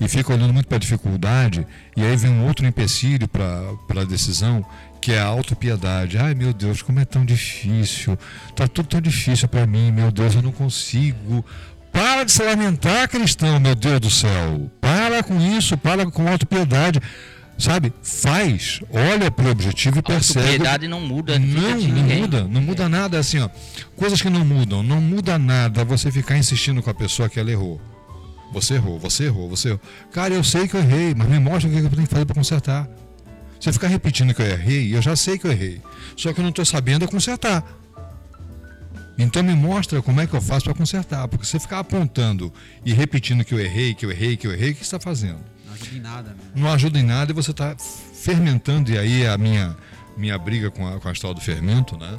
e fica olhando muito para a dificuldade, e aí vem um outro empecilho para a decisão, que é a autopiedade. Ai, meu Deus, como é tão difícil. Está tudo tão difícil para mim, meu Deus, eu não consigo. Para de se lamentar, cristão, meu Deus do céu. Para com isso, para com autopiedade. Sabe? Faz, olha para o objetivo e percebe. A autopiedade não muda. Não, não muda, não muda é. nada. Assim, ó, coisas que não mudam. Não muda nada você ficar insistindo com a pessoa que ela errou. Você errou, você errou, você errou. Cara, eu sei que eu errei, mas me mostra o que eu tenho que fazer para consertar. Você ficar repetindo que eu errei, eu já sei que eu errei. Só que eu não estou sabendo consertar. Então me mostra como é que eu faço para consertar. Porque você ficar apontando e repetindo que eu errei, que eu errei, que eu errei, o que você está fazendo? Não ajuda em nada. Né? Não ajuda em nada e você está fermentando. E aí a minha, minha briga com a, com a história do fermento, né?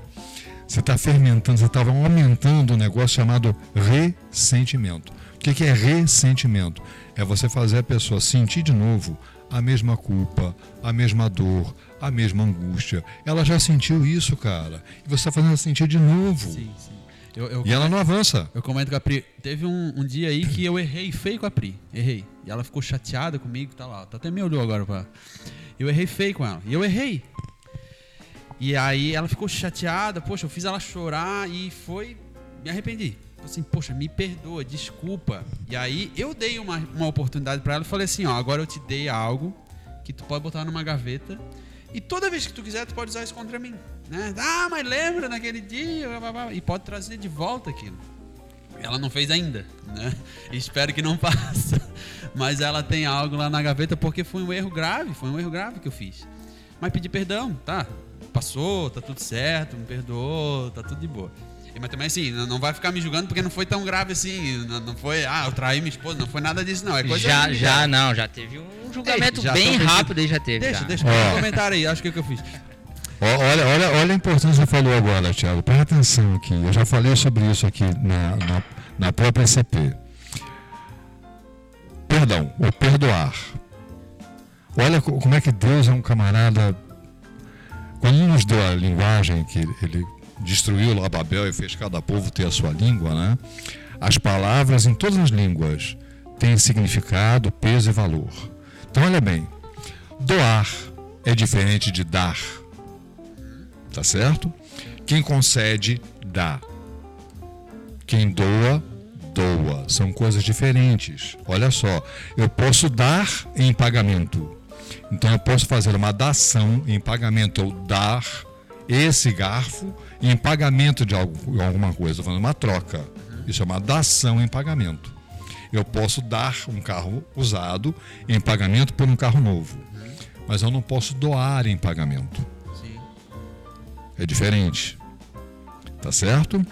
Você está fermentando, você estava aumentando um negócio chamado ressentimento. O que, que é ressentimento? É você fazer a pessoa sentir de novo a mesma culpa, a mesma dor, a mesma angústia. Ela já sentiu isso, cara. E você está fazendo ela sentir de novo. Sim, sim. Eu, eu e comento, ela não avança. Eu comento com a Pri. Teve um, um, dia aí que eu errei feio com a Pri. Errei. E ela ficou chateada comigo, tá lá. Tá até me olhou agora pra. Eu errei feio com ela. E eu errei. E aí ela ficou chateada, poxa, eu fiz ela chorar e foi. Me arrependi assim, poxa, me perdoa, desculpa. E aí eu dei uma, uma oportunidade para ela e falei assim, ó, agora eu te dei algo que tu pode botar numa gaveta e toda vez que tu quiser tu pode usar isso contra mim, né? Ah, mas lembra naquele dia e pode trazer de volta aquilo. Ela não fez ainda, né? Espero que não faça. Mas ela tem algo lá na gaveta porque foi um erro grave, foi um erro grave que eu fiz. Mas pedi perdão, tá? Passou, tá tudo certo, me perdoou, tá tudo de boa. Mas também assim, não vai ficar me julgando porque não foi tão grave assim. Não, foi, ah, eu traí minha esposa, não foi nada disso, não. É coisa já, já, não, já teve um julgamento Ei, bem rápido aí já teve. Deixa, já. deixa, um comentário aí, acho que é o que eu fiz. Olha, olha, olha a importância que você falou agora, Thiago. Presta atenção aqui. Eu já falei sobre isso aqui na, na, na própria CP. Perdão, o perdoar. Olha como é que Deus é um camarada. Quando ele nos deu a linguagem que ele destruiu lá Babel e fez cada povo ter a sua língua, né? As palavras em todas as línguas têm significado, peso e valor. Então, olha bem, doar é diferente de dar, tá certo? Quem concede, dá. Quem doa, doa. São coisas diferentes. Olha só, eu posso dar em pagamento. Então eu posso fazer uma dação em pagamento ou dar esse garfo em pagamento de algo, alguma coisa, estou falando uma troca. Isso é uma dação em pagamento. Eu posso dar um carro usado em pagamento por um carro novo, mas eu não posso doar em pagamento. Sim. É diferente. Tá certo?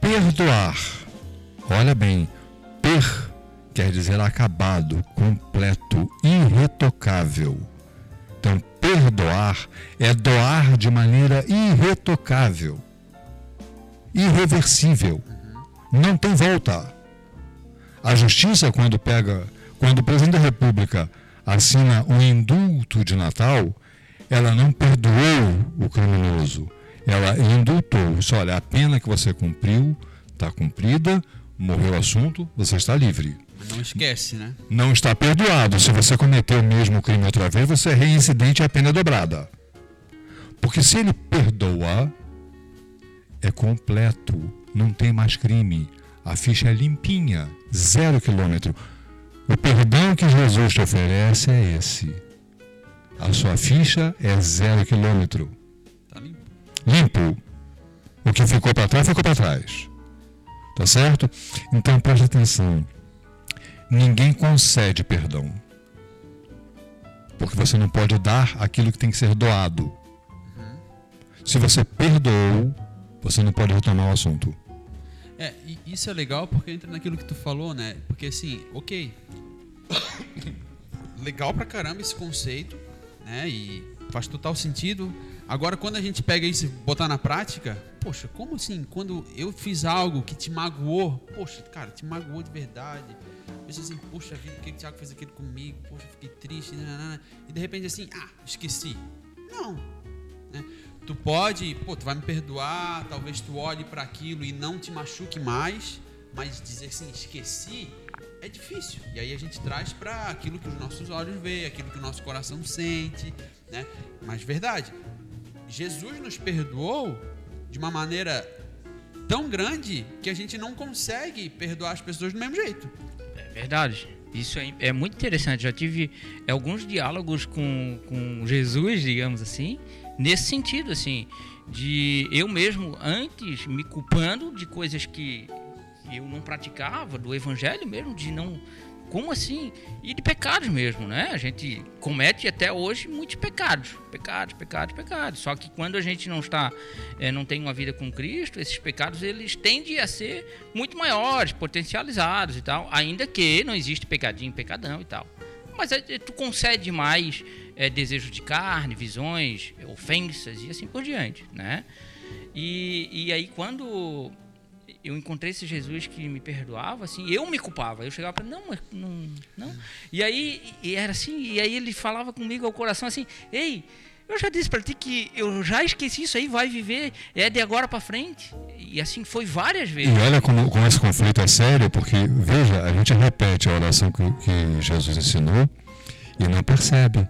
Perdoar. Olha bem, per quer dizer acabado, completo, irretocável. Perdoar é doar de maneira irretocável, irreversível. Não tem volta. A justiça, quando pega, quando o presidente da República assina um indulto de Natal, ela não perdoou o criminoso. Ela indultou. Isso, olha, a pena que você cumpriu está cumprida, morreu o assunto, você está livre. Não esquece, né? Não está perdoado. Se você cometeu o mesmo crime outra vez, você é reincidente e a pena é dobrada. Porque se ele perdoa, é completo, não tem mais crime. A ficha é limpinha, zero quilômetro. O perdão que Jesus te oferece é esse. A sua ficha é zero quilômetro. Tá limpo. Limpo. O que ficou para trás, ficou para trás. Tá certo? Então preste atenção. Ninguém concede perdão. Porque você não pode dar aquilo que tem que ser doado. Se você perdoou, você não pode retomar o assunto. É, isso é legal porque entra naquilo que tu falou, né? Porque assim, ok. legal pra caramba esse conceito, né? E faz total sentido. Agora, quando a gente pega isso e botar na prática, poxa, como assim? Quando eu fiz algo que te magoou, poxa, cara, te magoou de verdade. Pensa assim, poxa vida, por que o Thiago fez aquilo comigo? Poxa, fiquei triste. Nanana. E de repente assim, ah, esqueci. Não. Né? Tu pode, pô, tu vai me perdoar, talvez tu olhe para aquilo e não te machuque mais, mas dizer assim, esqueci, é difícil. E aí a gente traz para aquilo que os nossos olhos veem, aquilo que o nosso coração sente, né? Mas verdade, Jesus nos perdoou de uma maneira tão grande que a gente não consegue perdoar as pessoas do mesmo jeito. Verdade. Isso é, é muito interessante. Já tive alguns diálogos com, com Jesus, digamos assim, nesse sentido, assim, de eu mesmo antes me culpando de coisas que eu não praticava, do evangelho mesmo, de não. Como assim? E de pecados mesmo, né? A gente comete até hoje muitos pecados. Pecados, pecados, pecados. Só que quando a gente não está, é, não tem uma vida com Cristo, esses pecados eles tendem a ser muito maiores, potencializados e tal. Ainda que não existe pecadinho, pecadão e tal. Mas é, tu concede mais é, desejo de carne, visões, ofensas e assim por diante, né? E, e aí quando eu encontrei esse Jesus que me perdoava, assim, eu me culpava. Eu chegava para não, não, não. E aí e era assim, e aí ele falava comigo ao coração assim: "Ei, eu já disse para ti que eu já esqueci isso aí, vai viver é de agora para frente". E assim foi várias vezes. E olha como, como esse conflito é sério, porque veja, a gente repete a oração que, que Jesus ensinou e não percebe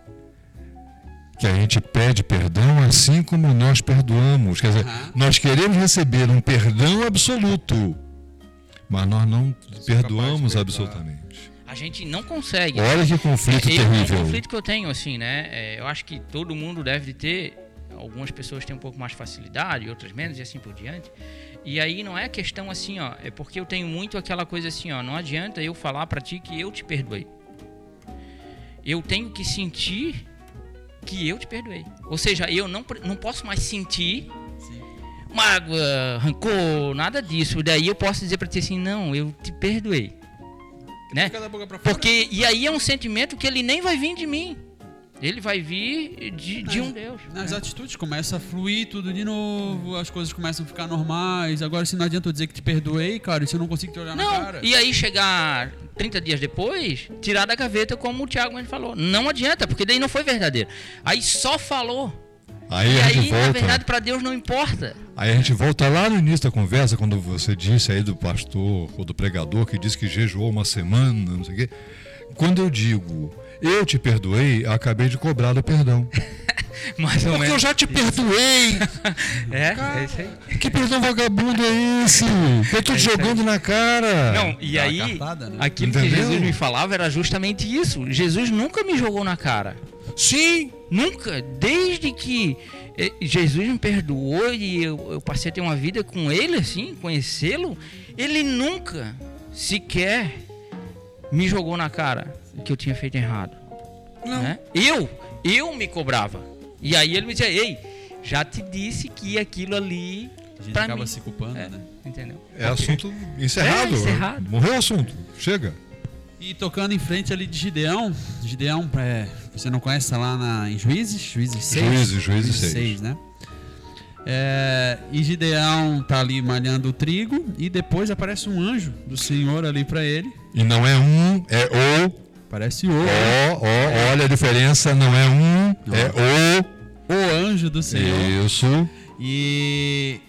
que a gente pede perdão assim como nós perdoamos. Quer dizer, Aham. nós queremos receber um perdão absoluto, mas nós não perdoamos perdoar. absolutamente. A gente não consegue. Olha que conflito É, é um terrível. conflito que eu tenho, assim, né? É, eu acho que todo mundo deve ter. Algumas pessoas têm um pouco mais facilidade, outras menos, e assim por diante. E aí não é questão assim, ó. É porque eu tenho muito aquela coisa assim, ó. Não adianta eu falar pra ti que eu te perdoei. Eu tenho que sentir que eu te perdoei. Ou seja, eu não, não posso mais sentir Sim. mágoa, rancor, nada disso. Daí eu posso dizer pra ti assim, não, eu te perdoei. Né? Fica da boca pra fora. Porque, e aí é um sentimento que ele nem vai vir de mim. Ele vai vir de, de um Deus. Nas né? atitudes começa a fluir tudo de novo, as coisas começam a ficar normais. Agora, se não adianta eu dizer que te perdoei, cara, e se eu não consigo te olhar na Não, cara. e aí chegar 30 dias depois, tirar da gaveta, como o Thiago mesmo falou. Não adianta, porque daí não foi verdadeiro. Aí só falou. Aí e a gente aí, na volta. verdade, pra Deus não importa. Aí a gente volta lá no início da conversa, quando você disse aí do pastor ou do pregador que disse que jejuou uma semana, não sei o quê. Quando eu digo, eu te perdoei, eu acabei de cobrar do perdão. Mais ou Porque eu menos. já te perdoei! É, é isso aí. Que perdão vagabundo é esse? Eu tô aí. jogando na cara! Não, e Dá aí, cartada, né? aquilo que Entendeu? Jesus me falava era justamente isso. Jesus nunca me jogou na cara. Sim! Nunca, desde que eh, Jesus me perdoou e eu, eu passei a ter uma vida com ele, assim, conhecê-lo, ele nunca sequer me jogou na cara que eu tinha feito errado. Não. né? Eu, eu me cobrava. E aí ele me dizia, ei, já te disse que aquilo ali A gente acaba mim. se culpando, É, né? entendeu? É assunto encerrado. É, encerrado. Morreu o assunto. Chega. E tocando em frente ali de Gideão, Gideão, é, você não conhece, tá lá na, em Juízes? Juízes 6? Juízes, Juízes seis. né? É, e Gideão tá ali malhando o trigo e depois aparece um anjo do Senhor ali pra ele. E não é um, é o. Parece o, Ó, ó, olha a diferença. Não é um, é o anjo do o. Senhor. Isso. E,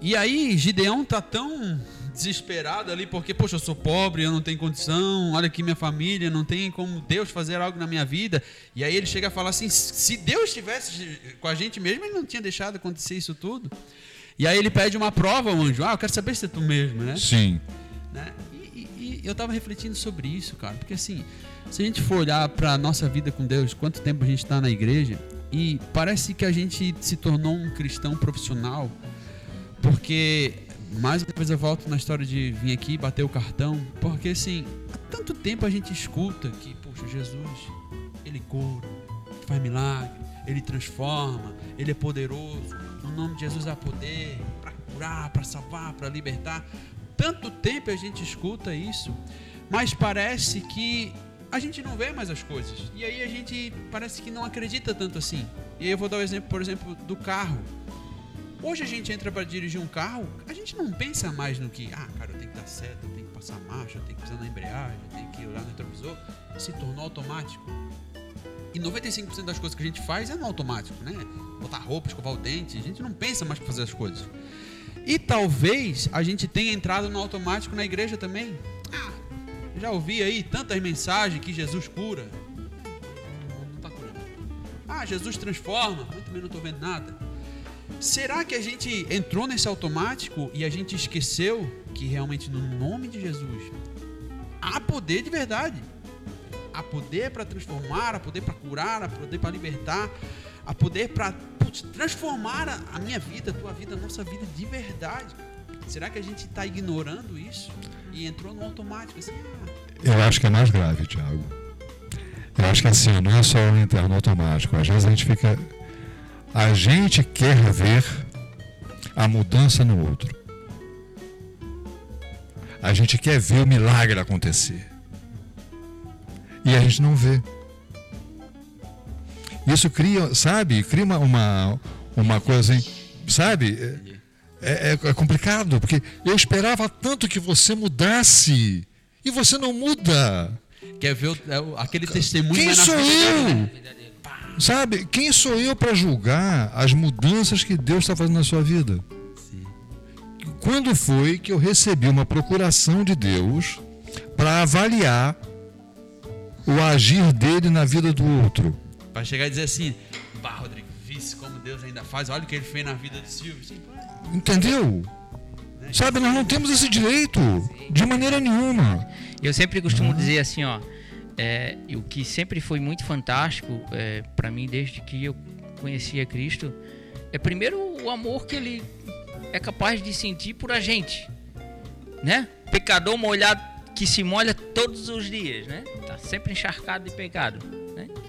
e aí Gideão tá tão desesperado ali porque, poxa, eu sou pobre, eu não tenho condição, olha aqui minha família, não tem como Deus fazer algo na minha vida. E aí ele chega a falar assim: se Deus estivesse com a gente mesmo, ele não tinha deixado acontecer isso tudo. E aí ele pede uma prova, o anjo. Ah, eu quero saber se é tu mesmo, né? Sim. né? E, e- e eu tava refletindo sobre isso, cara, porque assim, se a gente for olhar pra nossa vida com Deus, quanto tempo a gente tá na igreja, e parece que a gente se tornou um cristão profissional, porque mais uma vez eu volto na história de vir aqui bater o cartão, porque assim, há tanto tempo a gente escuta que, poxa, Jesus, ele cura, faz milagre, ele transforma, ele é poderoso, no nome de Jesus há poder para curar, para salvar, para libertar. Tanto tempo a gente escuta isso, mas parece que a gente não vê mais as coisas. E aí a gente parece que não acredita tanto assim. E aí eu vou dar o exemplo, por exemplo, do carro. Hoje a gente entra para dirigir um carro, a gente não pensa mais no que, ah, cara, eu tenho que dar seta, eu tenho que passar marcha, eu tenho que pisar na embreagem, eu tenho que olhar no retrovisor. Se tornou automático. E 95% das coisas que a gente faz é no automático, né? Botar roupa, escovar o dente, a gente não pensa mais para fazer as coisas. E talvez a gente tenha entrado no automático na igreja também. Ah, já ouvi aí tantas mensagens que Jesus cura. Não está curando. Ah, Jesus transforma, mas também não estou vendo nada. Será que a gente entrou nesse automático e a gente esqueceu que realmente no nome de Jesus há poder de verdade? Há poder para transformar, há poder para curar, há poder para libertar, há poder para transformar a, a minha vida, a tua vida, a nossa vida de verdade. Será que a gente está ignorando isso e entrou no automático? Assim, ah, Eu acho que é mais grave, Tiago. Eu acho que assim, não é só o interno automático. Às vezes a gente fica. A gente quer ver a mudança no outro. A gente quer ver o milagre acontecer. E a gente não vê. Isso cria, sabe, cria uma, uma, uma coisa, hein? sabe? É, é- é complicado, porque eu esperava tanto que você mudasse. E você não muda. quer ver é aquele testemunho Quem sou eu? né? Sabe? Quem sou eu para julgar as mudanças que Deus está fazendo na sua vida? Sim. Quando foi que eu recebi uma procuração de Deus para avaliar o agir dele na vida do outro? Para chegar e dizer assim, pá, Rodrigo, visse como Deus ainda faz, olha o que ele fez na vida de Silvio. Entendeu? Sabe, nós não temos esse direito de maneira nenhuma. Eu sempre costumo dizer assim, ó, é, o que sempre foi muito fantástico é, para mim desde que eu conheci a Cristo é primeiro o amor que Ele é capaz de sentir por a gente, né? Pecador molhado que se molha todos os dias, né? Tá sempre encharcado de pecado?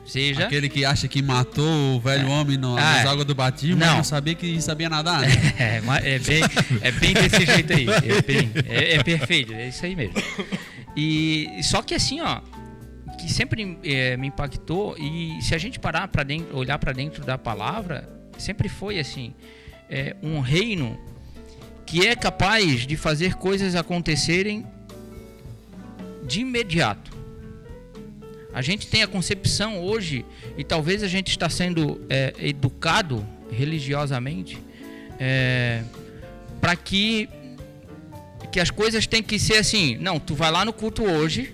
Seja Aquele que acha que matou o velho homem no, Ah, nas é. águas do batismo, Não. não sabia que sabia nadar, né? É, é bem, é bem desse jeito aí. É, bem- é- é perfeito, é isso aí mesmo. E só que assim, ó, que sempre é, me impactou e se a gente parar para dentro, olhar para dentro da palavra, sempre foi assim, é, um reino que é capaz de fazer coisas acontecerem de imediato. A gente tem a concepção hoje, e talvez a gente está sendo é, educado religiosamente, para que que as coisas têm que ser assim. Não, tu vai lá no culto hoje,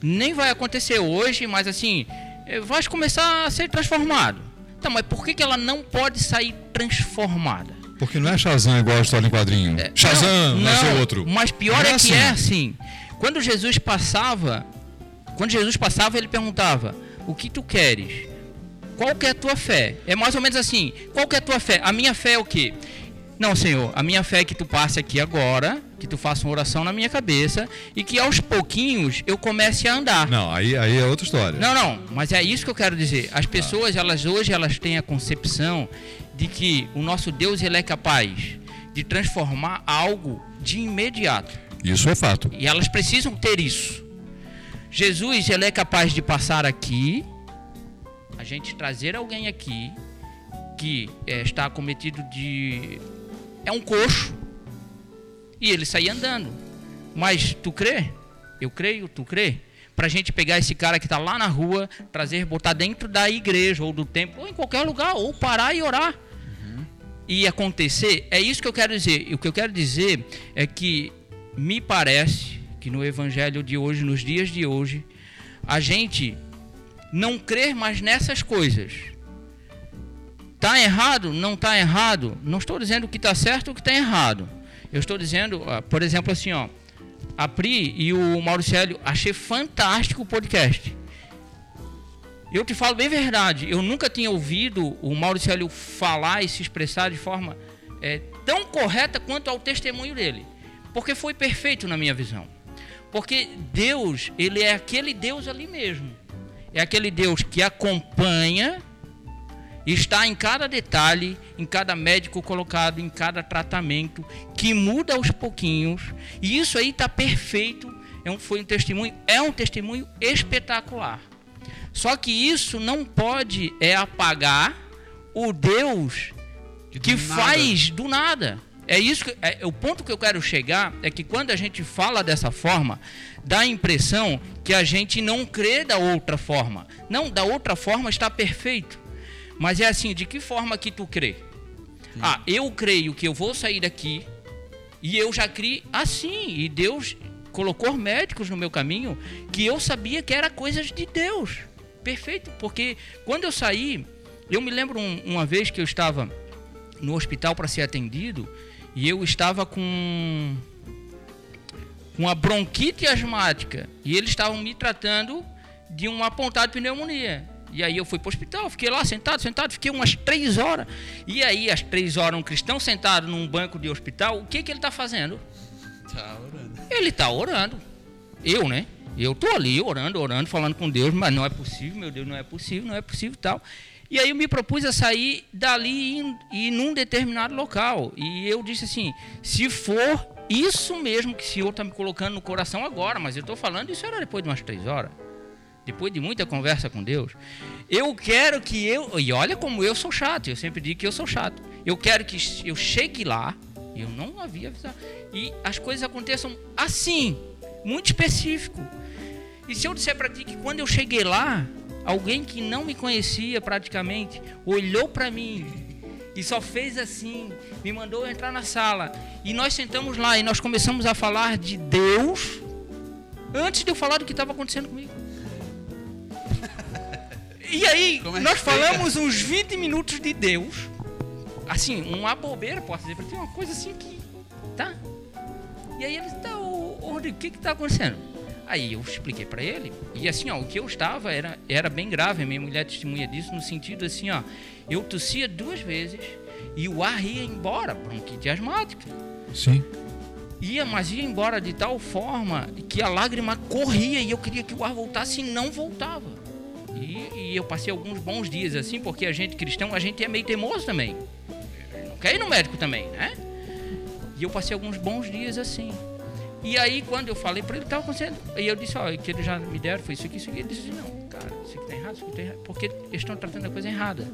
nem vai acontecer hoje, mas assim, eh, vais começar a ser transformado. Então, mas por que, que ela não pode sair transformada? Porque não é Shazam igual a história em quadrinho. Shazam, não, não, outro. Mas pior é, é que assim. é assim. Quando Jesus passava, quando Jesus passava, ele perguntava: "O que tu queres? Qual que é a tua fé?" É mais ou menos assim: "Qual que é a tua fé? A minha fé é o quê?" Não, Senhor, a minha fé é que tu passe aqui agora, que tu faça uma oração na minha cabeça e que aos pouquinhos eu comece a andar. Não, aí, aí é outra história. Não, não, mas é isso que eu quero dizer. As pessoas, elas hoje, elas têm a concepção de que o nosso Deus, ele é capaz de transformar algo de imediato. Isso é fato. E elas precisam ter isso. Jesus, ele é capaz de passar aqui, a gente trazer alguém aqui que eh, está acometido de é um coxo e ele sair andando. Mas tu crê? Eu creio, tu crê? Pra gente pegar esse cara que está lá na rua, trazer, botar dentro da igreja ou do templo, ou em qualquer lugar, ou parar e orar. E acontecer, é isso que eu quero dizer. O que eu quero dizer é que me parece que no evangelho de hoje, nos dias de hoje, a gente não crer mais nessas coisas. Tá errado? Não tá errado? Não estou dizendo o que está certo ou o que está errado. Eu estou dizendo, por exemplo, assim, ó, a Pri e o Mauricélio, achei fantástico o podcast. Eu te falo bem verdade, eu nunca tinha ouvido o Mauricélio falar e se expressar de forma é, tão correta quanto ao testemunho dele. Porque foi perfeito na minha visão. Porque Deus, ele é aquele Deus ali mesmo. É aquele Deus que acompanha, está em cada detalhe, em cada médico colocado, em cada tratamento, que muda aos pouquinhos. E isso aí está perfeito. É um, foi um testemunho, é um testemunho espetacular. Só que isso não pode é apagar o Deus que faz do nada. É isso que, é, o ponto que eu quero chegar é que quando a gente fala dessa forma, dá a impressão que a gente não crê da outra forma. Não, da outra forma está perfeito. Mas é assim, de que forma que tu crê? Sim. Ah, eu creio que eu vou sair daqui e eu já criei assim, e Deus colocou médicos no meu caminho que eu sabia que era coisas de Deus. Perfeito, porque quando eu saí, eu me lembro um, uma vez que eu estava no hospital para ser atendido e eu estava com uma bronquite asmática e eles estavam me tratando de uma pontada de pneumonia. E aí eu fui para o hospital, fiquei lá sentado, sentado, fiquei umas três horas. E aí, às três horas, um cristão sentado num banco de hospital, o que, que ele está fazendo? Tá orando. Ele está orando. Eu, né? Eu tô ali orando, orando, falando com Deus, mas não é possível, meu Deus, não é possível, não é possível tal. E aí eu me propus a sair dali e ir num determinado local. E eu disse assim: se for isso mesmo que o Senhor está me colocando no coração agora, mas eu estou falando, isso era depois de umas três horas. Depois de muita conversa com Deus. Eu quero que eu. E olha como eu sou chato, eu sempre digo que eu sou chato. Eu quero que eu chegue lá, eu não havia avisado, e as coisas aconteçam assim, muito específico. E se eu disser para ti que quando eu cheguei lá, alguém que não me conhecia praticamente olhou para mim e só fez assim, me mandou entrar na sala e nós sentamos lá e nós começamos a falar de Deus antes de eu falar do que estava acontecendo comigo. E aí, é nós falamos uns 20 minutos de Deus. Assim, uma bobeira, posso dizer, porque uma coisa assim que. Tá? E aí ele está, o que que está acontecendo? Aí eu expliquei para ele, e assim, ó, o que eu estava era, era bem grave, a minha mulher testemunha disso, no sentido assim, ó, eu tossia duas vezes e o ar ia embora, bronquite asmática. Sim. Ia, mas ia embora de tal forma que a lágrima corria e eu queria que o ar voltasse e não voltava. E, e eu passei alguns bons dias assim, porque a gente cristão, a gente é meio teimoso também. Não quer ir no médico também, né? E eu passei alguns bons dias assim. E aí, quando eu falei para ele, estava acontecendo. E eu disse, ó, que eles já me deram, foi isso aqui, isso aqui. Ele disse, não, cara, isso aqui tá errado, isso aqui tá errado. Porque eles estão tratando a coisa errada.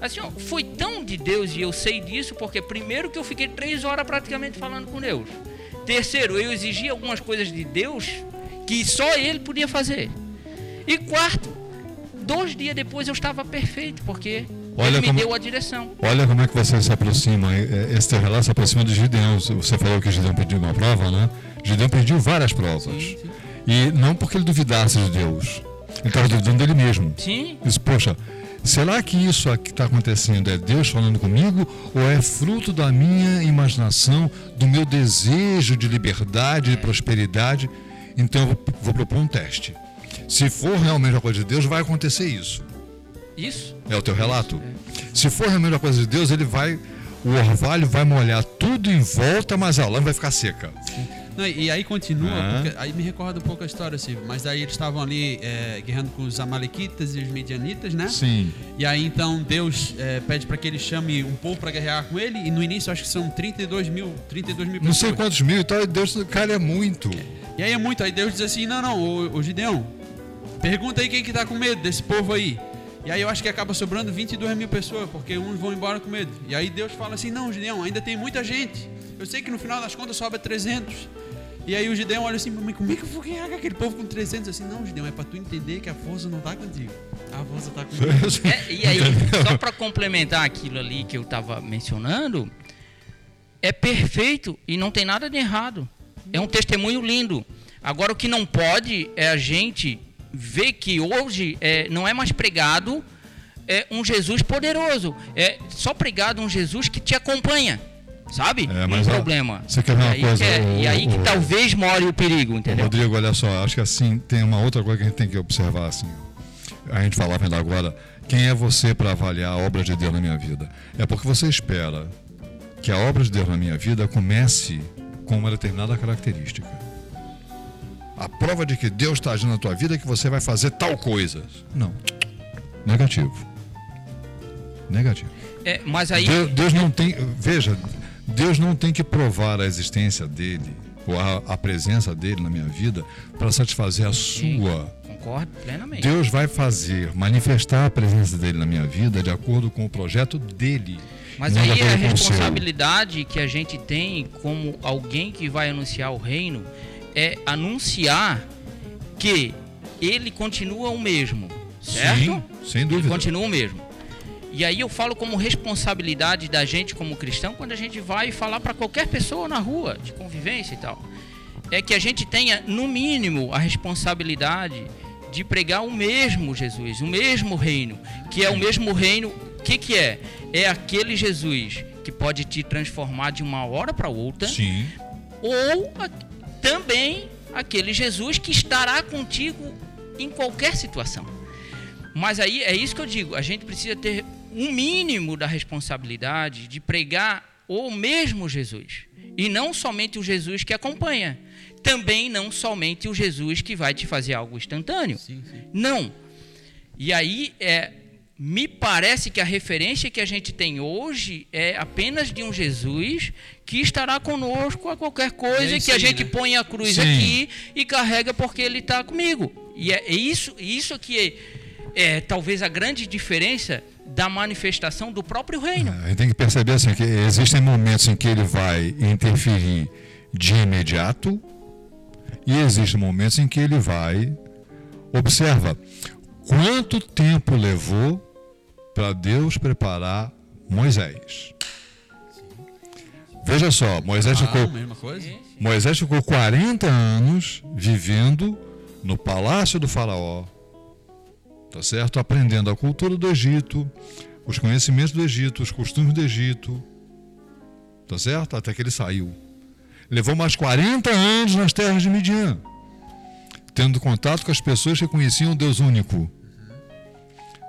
Assim, ó, foi tão de Deus e eu sei disso, porque primeiro que eu fiquei três horas praticamente falando com Deus. Terceiro, eu exigi algumas coisas de Deus que só Ele podia fazer. E quarto, dois dias depois eu estava perfeito, porque Olha ele me como, deu a direção. Olha como é que você se aproxima, é, esse teu relato se aproxima de Gideão. Você falou que Gideão pediu uma prova, né? Gideão pediu várias provas. Sim, sim. E não porque ele duvidasse de Deus. Ele estava duvidando dele mesmo. Sim. Disse, poxa, será que isso que está acontecendo é Deus falando comigo ou é fruto da minha imaginação, do meu desejo de liberdade, de prosperidade? Então eu vou, vou propor um teste. Se for realmente uma coisa de Deus, vai acontecer isso. Isso. É o teu relato? É. Se for realmente uma coisa de Deus, ele vai. O orvalho vai molhar tudo em volta, mas a lã vai ficar seca. Não, e aí continua, ah. porque, aí me recorda um pouco a história, assim, mas aí eles estavam ali é, guerrando com os Amalequitas e os Midianitas, né? Sim. E aí então Deus é, pede para que ele chame um povo para guerrear com ele, e no início acho que são 32 mil, 32 mil pessoas. Não sei quantos mil e tal, e Deus, cara, é muito. E aí é muito, aí Deus diz assim: não, não, o, o Gideão, pergunta aí quem que tá com medo desse povo aí. E aí eu acho que acaba sobrando 22 mil pessoas, porque uns vão embora com medo. E aí Deus fala assim: não, Gideão, ainda tem muita gente. Eu sei que no final das contas sobra 300. E aí o Gideão olha assim, mas como é que eu vou ganhar aquele povo com 300? Assim, não, Gideão, é para tu entender que a força não tá contigo. A força tá contigo. É, e aí, só para complementar aquilo ali que eu estava mencionando, é perfeito e não tem nada de errado. É um testemunho lindo. Agora, o que não pode é a gente ver que hoje é, não é mais pregado é, um Jesus poderoso. É só pregado um Jesus que te acompanha. Sabe? É, mas, um problema. você quer ver uma e aí coisa, que é- o- e aí que o- talvez more o perigo, entendeu? Rodrigo, olha só, acho que assim tem uma outra coisa que a gente tem que observar assim. A gente falava ainda agora, quem é você para avaliar a obra de Deus na minha vida? É porque você espera que a obra de Deus na minha vida comece com uma determinada característica. A prova de que Deus está agindo na tua vida é que você vai fazer tal coisa. Não. Negativo. Negativo. É, mas aí. Deus, Deus não tem. Veja, Deus não tem que provar a existência dele ou a, a presença dele na minha vida para satisfazer a sua. Concordo plenamente. Deus vai fazer, manifestar a presença dele na minha vida de acordo com o projeto dele. Mas aí é a seu. responsabilidade que a gente tem como alguém que vai anunciar o reino é anunciar que ele continua o mesmo, certo? Sim, sem Ele dúvida. continua o mesmo. E aí eu falo como responsabilidade da gente como cristão quando a gente vai falar para qualquer pessoa na rua de convivência e tal. É que a gente tenha no mínimo a responsabilidade de pregar o mesmo Jesus, o mesmo reino, que é o mesmo reino. O que que é? É aquele Jesus que pode te transformar de uma hora para outra Sim. ou também aquele Jesus que estará contigo em qualquer situação. Mas aí é isso que eu digo, a gente precisa ter um mínimo da responsabilidade de pregar o mesmo Jesus. E não somente o Jesus que acompanha. Também não somente o Jesus que vai te fazer algo instantâneo. Sim, sim. Não. E aí é me parece que a referência que a gente tem hoje é apenas de um Jesus que estará conosco a qualquer coisa É que a gente né? põe a cruz Sim. aqui e carrega porque ele está comigo. E é isso, isso que é, é talvez a grande diferença da manifestação do próprio reino. A gente tem que perceber assim, que existem momentos em que ele vai interferir de imediato e existem momentos em que ele vai. Observa quanto tempo levou para Deus preparar Moisés. Veja só, Moisés Ah, ficou? Moisés ficou 40 anos vivendo no palácio do faraó, tá certo? Aprendendo a cultura do Egito, os conhecimentos do Egito, os costumes do Egito, tá certo? Até que ele saiu. Levou mais 40 anos nas terras de Midian, tendo contato com as pessoas que conheciam o Deus único.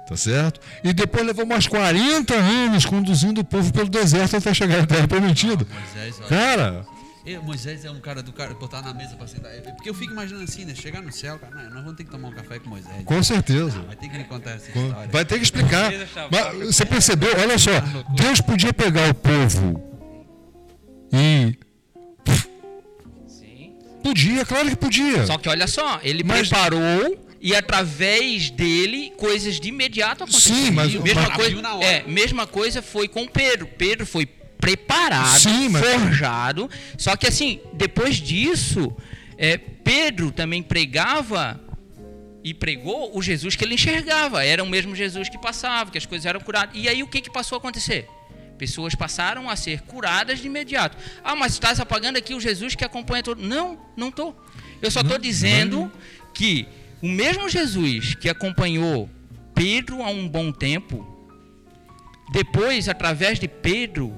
Tá certo? E depois levou mais 40 anos conduzindo o povo pelo deserto até chegar à terra prometida. Moisés, olha. Cara, E Moisés é um cara do cara botar na mesa pra sentar. Porque eu fico imaginando assim, né? Chegar no céu, cara, não, nós vamos ter que tomar um café com Moisés. com certeza. Vai ter que me contar essa Com- história. Vai ter que explicar. Mas você percebeu? Olha só, Deus podia pegar o povo e. Sim. Podia, claro que podia. Só que olha só, ele Mas- preparou e através dele coisas de imediato aconteceram. Sim, mas- mesma mas- coisa, Abriu na hora. é, mesma coisa foi com Pedro. Pedro foi preparado, Sim, mas- forjado. Só que assim, depois disso, é, Pedro também pregava e pregou o Jesus que ele enxergava. Era o mesmo Jesus que passava, que as coisas eram curadas. E aí o que, que passou a acontecer? Pessoas passaram a ser curadas de imediato. Ah, mas estás apagando aqui o Jesus que acompanha todo. Não, não estou. Eu só estou dizendo que o mesmo Jesus que acompanhou Pedro há um bom tempo, depois, através de Pedro,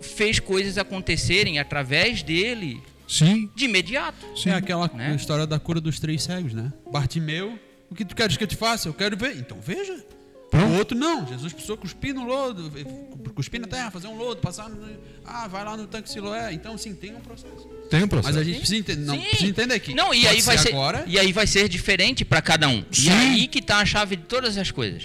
fez coisas acontecerem através dele Sim, de imediato. É aquela Né? história da cura dos três cegos, né? Bartimeu, o que tu queres que eu te faça? Eu quero ver. Então veja. O outro não. Jesus precisou cuspir no lodo, cuspir na terra, fazer um lodo, passar no... Ah, vai lá no tanque Siloé. Então, sim, tem um processo. tem um processo. Mas a gente precisa entender, não, precisa entender aqui. Não, e aí vai ser agora. e aí vai ser diferente para cada um. Sim. E aí que tá a chave de todas as coisas.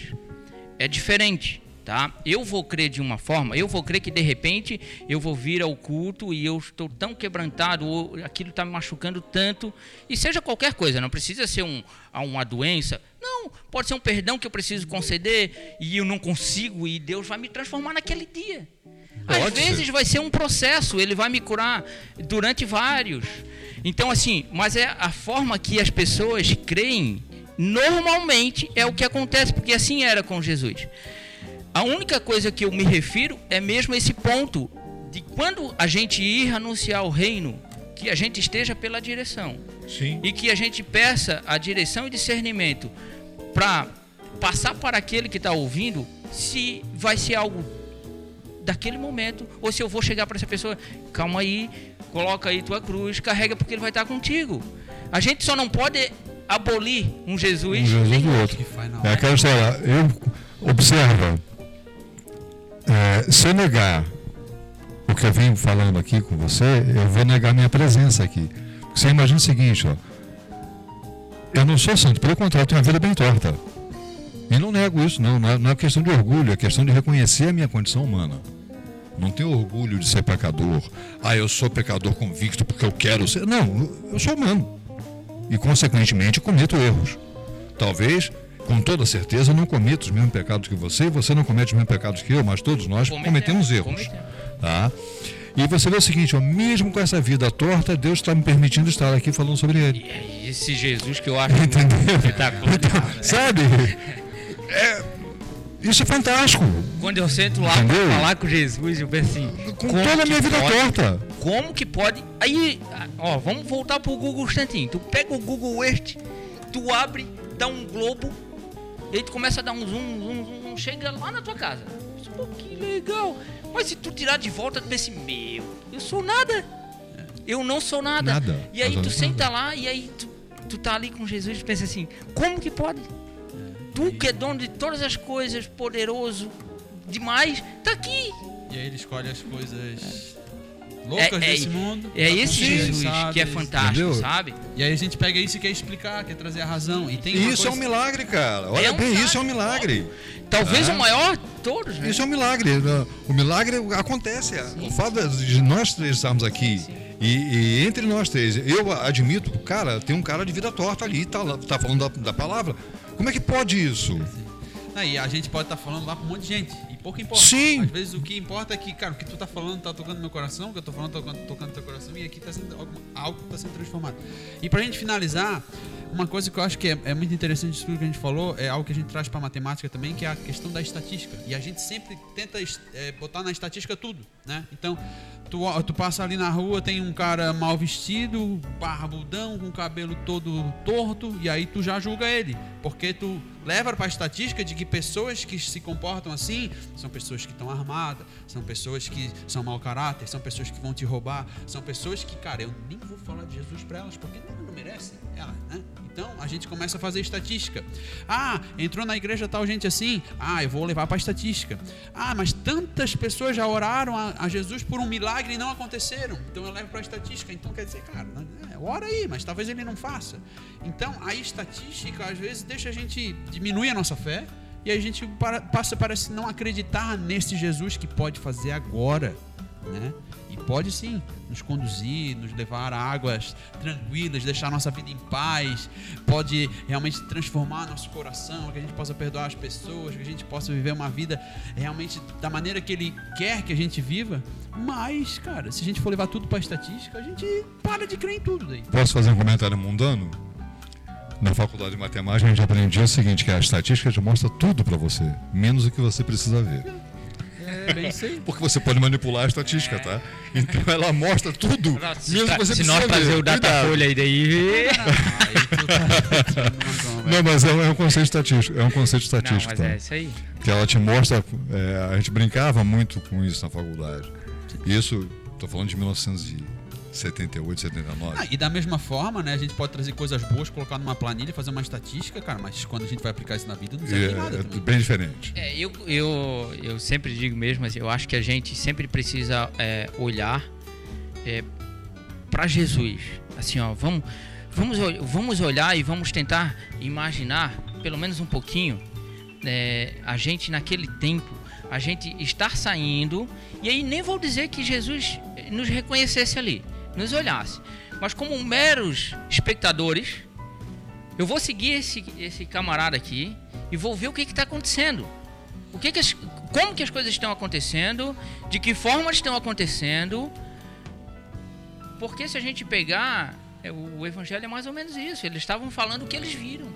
É diferente, tá? Eu vou crer de uma forma, eu vou crer que de repente eu vou vir ao culto e eu estou tão quebrantado, ou aquilo está me machucando tanto, e seja qualquer coisa, não precisa ser um, a uma doença. Não, pode ser um perdão que eu preciso conceder e eu não consigo e Deus vai me transformar naquele dia. Às Pode ser. vezes vai ser um processo, ele vai me curar durante vários. Então, assim, mas é a forma que as pessoas creem, normalmente é o que acontece, porque assim era com Jesus. A única coisa que eu me refiro é mesmo esse ponto de quando a gente ir anunciar o reino, que a gente esteja pela direção. Sim. E que a gente peça a direção e discernimento para passar para aquele que está ouvindo se vai ser algo daquele momento ou se eu vou chegar para essa pessoa, calma aí, coloca aí tua cruz, carrega porque ele vai estar contigo. A gente só não pode abolir um Jesus, Um Jesus nem do outro. Que faz na É aquela história, eu observa, é, se eu negar o que eu venho falando aqui com você, eu vou negar minha presença aqui. Você imagina o seguinte, ó, eu não sou santo, pelo contrário, eu tenho uma vida bem torta. E não nego isso, não, não é, não é questão de orgulho, é questão de reconhecer a minha condição humana. Não tenho orgulho de ser pecador. Ah, eu sou pecador convicto porque eu quero ser. Não, eu sou humano. E, consequentemente, cometo erros. Talvez, com toda certeza, não cometa os mesmos pecados que você, você não comete os mesmos pecados que eu, mas todos nós cometemos erros. cometemos. Tá? E você vê o seguinte, ó, mesmo com essa vida torta, Deus está me permitindo estar aqui falando sobre ele. E é esse Jesus que eu acho Entendeu? espetacular. né? Sabe? É, isso é fantástico. Quando eu sento lá Entendeu? para falar com Jesus, eu penso assim, Com toda a minha vida pode? torta. Como que pode? Aí, ó, vamos voltar pro Google um instantinho. Tu pega o Google Earth, tu abre, dá um globo, e aí tu começa a dar um zoom, zoom, zoom, chega lá na tua casa. Pô, que legal. Mas se tu tirar de volta, tu pensa assim, meu, eu sou nada. Eu não sou nada. Nada. E aí tu senta lá e aí tu, tu tá ali com Jesus e pensa assim, como que pode? Tu que é dono de todas as coisas, poderoso demais, tá aqui. E aí ele escolhe as coisas loucas É- é- desse mundo. É esse Jesus sabe? que é fantástico, Entendeu? sabe? E aí a gente pega isso e quer explicar, quer trazer a razão. E tem Isso é um coisa- milagre, cara. Olha É um bem, milagre, isso é um milagre. Talvez Ah. o maior de todos, né? Isso é um milagre. O milagre acontece. O fato de nós três estarmos aqui e, e entre nós três, eu admito, cara, tem um cara de vida torta ali, tá, tá falando da, da palavra. Como é que pode isso? Aí a gente pode estar falando lá pra um monte de gente. Pouco importa. Sim. Às vezes o que importa é que, cara, o que tu tá falando tá tocando no meu coração, o que eu tô falando tá tocando, tocando no teu coração, e aqui tá sendo algo, algo que tá sendo transformado. E pra gente finalizar, uma coisa que eu acho que é, é muito interessante disso tudo que a gente falou, é algo que a gente traz pra matemática também, que é a questão da estatística. E a gente sempre tenta é, botar na estatística tudo, né? Então, tu, tu passa ali na rua, tem um cara mal vestido, barbudão, com o cabelo todo torto, e aí tu já julga ele. Porque tu leva para a estatística de que pessoas que se comportam assim são pessoas que estão armadas, são pessoas que são mau caráter, são pessoas que vão te roubar, são pessoas que, cara, eu nem vou falar de Jesus para elas porque não merecem ela, né? Então a gente começa a fazer estatística. Ah, entrou na igreja tal gente assim. Ah, eu vou levar para a estatística. Ah, mas tantas pessoas já oraram a, a Jesus por um milagre e não aconteceram. Então eu levo para a estatística. Então quer dizer, cara, é, ora aí, mas talvez ele não faça. Então a estatística às vezes deixa a gente diminuir a nossa fé e a gente para- passa parece não acreditar nesse Jesus que pode fazer agora, né? Pode sim nos conduzir, nos levar a águas tranquilas, deixar nossa vida em paz, pode realmente transformar nosso coração, que a gente possa perdoar as pessoas, que a gente possa viver uma vida realmente da maneira que Ele quer que a gente viva. Mas, cara, se a gente for levar tudo para estatística, a gente para de crer em tudo daí. Posso fazer um comentário mundano? Na faculdade de matemática a gente aprendia o seguinte, que a estatística te mostra tudo para você, menos o que você precisa ver. É bem isso aí. Porque você pode manipular a estatística, tá? Então ela mostra tudo, Se, menos o que você se nós ver. o Datafolha aí daí. Aí tu tá- Não, mas é um, é um conceito estatístico, é um conceito Não, estatístico, mas tá? é isso aí. que ela te mostra. é, a gente brincava muito com isso na faculdade. Isso, tô falando de 1978, 79. Ah, e da mesma forma, né, a gente pode trazer coisas boas, colocar numa planilha, fazer uma estatística, cara, mas quando a gente vai aplicar isso na vida, não serve de é, nada é também. bem diferente. É, eu, eu, eu sempre digo mesmo, assim, eu acho que a gente sempre precisa é, olhar para Jesus. Assim, ó, vamos, vamos, vamos olhar e vamos tentar imaginar, pelo menos um pouquinho, é, a gente naquele tempo, a gente estar saindo, e aí nem vou dizer que Jesus nos reconhecesse ali, nos olhasse, mas como meros espectadores, eu vou seguir esse, esse camarada aqui e vou ver o que está acontecendo. O que que as- como que as coisas estão acontecendo, de que forma estão acontecendo. Porque se a gente pegar, é, o, evangelho é mais ou menos isso. Eles estavam falando o que eles viram.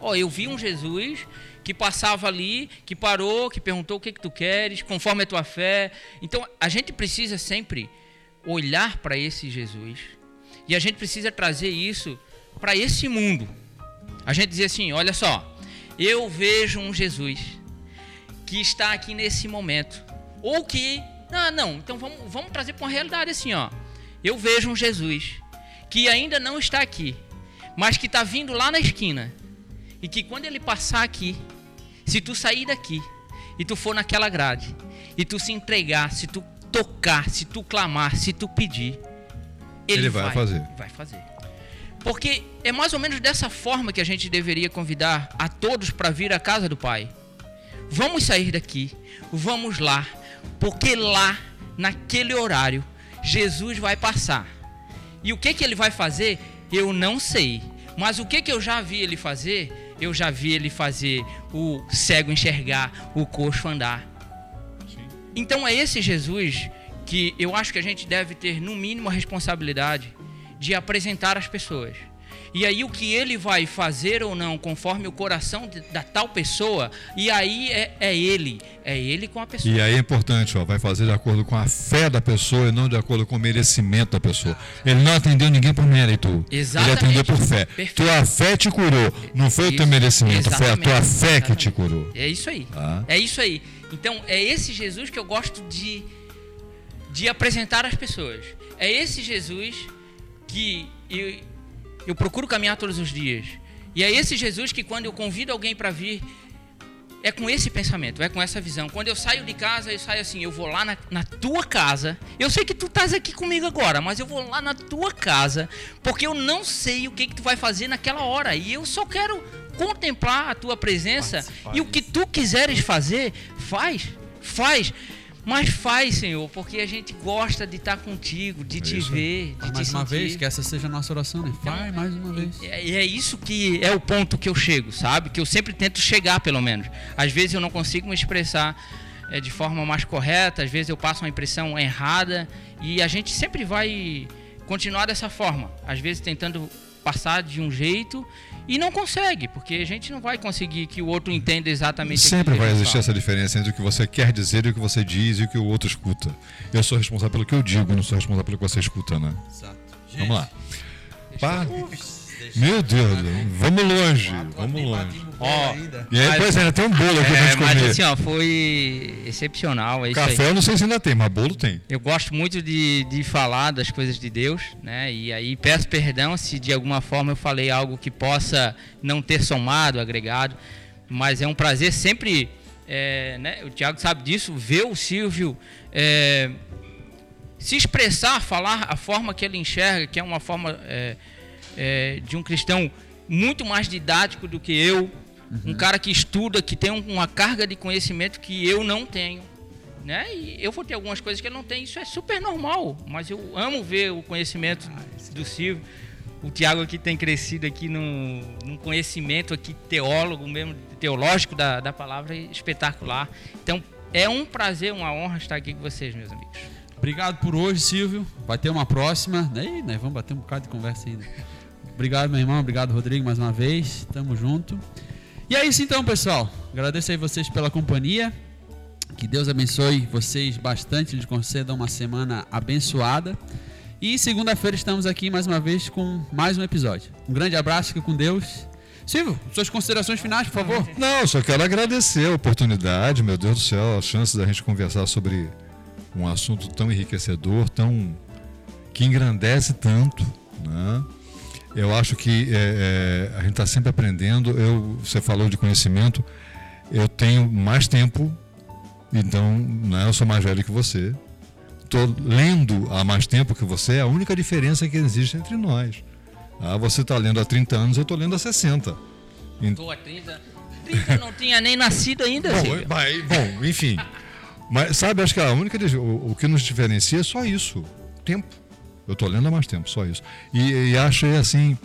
Ó, eu vi um Jesus que passava ali, que parou, que perguntou o que, que tu queres, conforme a tua fé. Então a gente precisa sempre olhar para esse Jesus E a gente precisa trazer isso para esse mundo. A gente dizer assim: olha só, eu vejo um Jesus que está aqui nesse momento. Ou que. Não, não, então vamos, vamos trazer para uma realidade assim: ó. Eu vejo um Jesus que ainda não está aqui, mas que está vindo lá na esquina. E que quando ele passar aqui, se tu sair daqui e tu for naquela grade, e tu se entregar, se tu tocar, se tu clamar, se tu pedir, ele, Ele vai fazer. Vai fazer. Porque é mais ou menos dessa forma que a gente deveria convidar a todos para vir à casa do Pai. Vamos sair daqui, vamos lá, porque lá, naquele horário, Jesus vai passar. E o que que ele vai fazer? Eu não sei. Mas o que que eu já vi ele fazer? Eu já vi ele fazer o cego enxergar, o coxo andar. Então é esse Jesus que eu acho que a gente deve ter no mínimo a responsabilidade de apresentar às pessoas. E aí o que ele vai fazer ou não, conforme o coração de- da tal pessoa, e aí é, é ele, é ele com a pessoa. E aí é importante, ó, vai fazer de acordo com a fé da pessoa e não de acordo com o merecimento da pessoa. Ele não atendeu ninguém por mérito. Exatamente. Ele atendeu por fé. Perfeito. Tua fé te curou. Não foi o teu Isso. merecimento, foi a tua Exatamente. fé que te Exatamente. curou. É isso aí. Tá? É isso aí. Então, é esse Jesus que eu gosto de, de apresentar às pessoas. É esse Jesus que eu, eu procuro caminhar todos os dias. E é esse Jesus que, quando eu convido alguém para vir, é com esse pensamento, é com essa visão. Quando eu saio de casa, eu saio assim, eu vou lá na, na tua casa. Eu sei que tu estás aqui comigo agora, mas eu vou lá na tua casa, porque eu não sei o que, que tu vai fazer naquela hora. E eu só quero contemplar a tua presença. Participar E o que tu quiseres fazer, faz, faz. Mas faz, Senhor, porque a gente gosta de estar contigo, de te isso. ver, de Faz te mais uma sentir. vez, que essa seja a nossa oração, né? Vai mais uma vez. E é, e é isso que é o ponto que eu chego, sabe? Que eu sempre tento chegar, pelo menos. Às vezes eu não consigo me expressar é, de forma mais correta, às vezes eu passo uma impressão errada e a gente sempre vai continuar dessa forma. Às vezes tentando passar de um jeito e não consegue, porque a gente não vai conseguir que o outro entenda exatamente Sempre vai gente existir fala. essa diferença entre o que você quer dizer e o que você diz e o que o outro escuta. Eu sou responsável pelo que eu digo, não sou responsável pelo que você escuta, né? Exato. Vamos lá. Pá, Deixa meu Deus, vamos longe, vamos longe. Ó. E aí, Mas- pois é, ainda tem um bolo aqui pra É, gente mas comer. assim, ó, foi excepcional, é isso aí. Café eu não sei se ainda tem, mas bolo tem. Eu gosto muito de, de falar das coisas de Deus, né? E aí peço perdão se de alguma forma eu falei algo que possa não ter somado, agregado, mas é um prazer sempre, é, né? O Tiago sabe disso, ver o Silvio é, se expressar, falar a forma que ele enxerga, que é uma forma é, é, de um cristão muito mais didático do que eu, um cara que estuda, que tem um- uma carga de conhecimento que eu não tenho né? E eu vou ter algumas coisas que ele não tem, isso é super normal, mas eu amo ver o conhecimento do Silvio. O Tiago aqui tem crescido aqui num, num conhecimento aqui teólogo mesmo, teológico da, da palavra espetacular. Então, é um prazer, uma honra estar aqui com vocês, meus amigos. Obrigado por hoje, Silvio. Vai ter uma próxima. Ih, nós vamos bater um bocado de conversa ainda. Obrigado, meu irmão. Obrigado, Rodrigo, mais uma vez. Tamo junto. E é isso então, pessoal. Agradeço aí vocês pela companhia. Que Deus abençoe vocês bastante, lhes conceda uma semana abençoada. E segunda-feira estamos aqui mais uma vez com mais um episódio. Um grande abraço, fica com Deus. Silvio, suas considerações finais, por favor. Não, só quero agradecer a oportunidade, meu Deus do céu, a chance da gente conversar sobre um assunto tão enriquecedor, tão que engrandece tanto, né? Eu acho que é, é, a gente está sempre aprendendo. Eu, você falou de conhecimento, eu tenho mais tempo, então né, eu sou mais velho que você. Estou lendo há mais tempo que você, é a única diferença que existe entre nós. Ah, você está lendo há 30 anos, eu estou lendo há 60. Estou há 30. 30 não tinha nem nascido ainda, Bom, vai- bom, enfim. Mas sabe, acho que a única o, o que nos diferencia é só isso, tempo. Eu tô lendo há mais tempo, só isso. E, e achei assim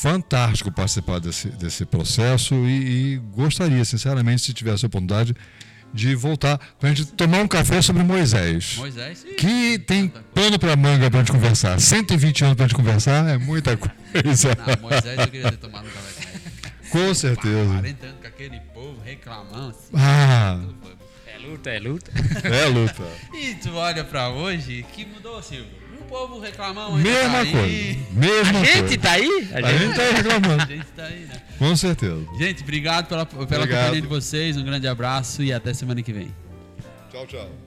fantástico participar desse, desse processo e, e gostaria, sinceramente, se tivesse a oportunidade de voltar para a gente tomar um café sobre Moisés. Moisés. Ih, Que tem pano para manga para gente conversar. 120 anos para gente conversar é muita coisa. Não, Moisés eu queria ter tomado um café com ele. Com certeza. 40 anos com aquele povo reclamando. Assim, Ah. É luta, é luta. é luta. E tu olha pra hoje, que mudou, Silvio? Povo reclamando. ainda Mesma tá aí. coisa. Mesma A gente coisa. tá aí? A gente tá aí A reclamando. gente tá aí, né? Com certeza. Gente, obrigado pela, pela Obrigado. companhia de vocês. Um grande abraço e até semana que vem. Tchau, tchau.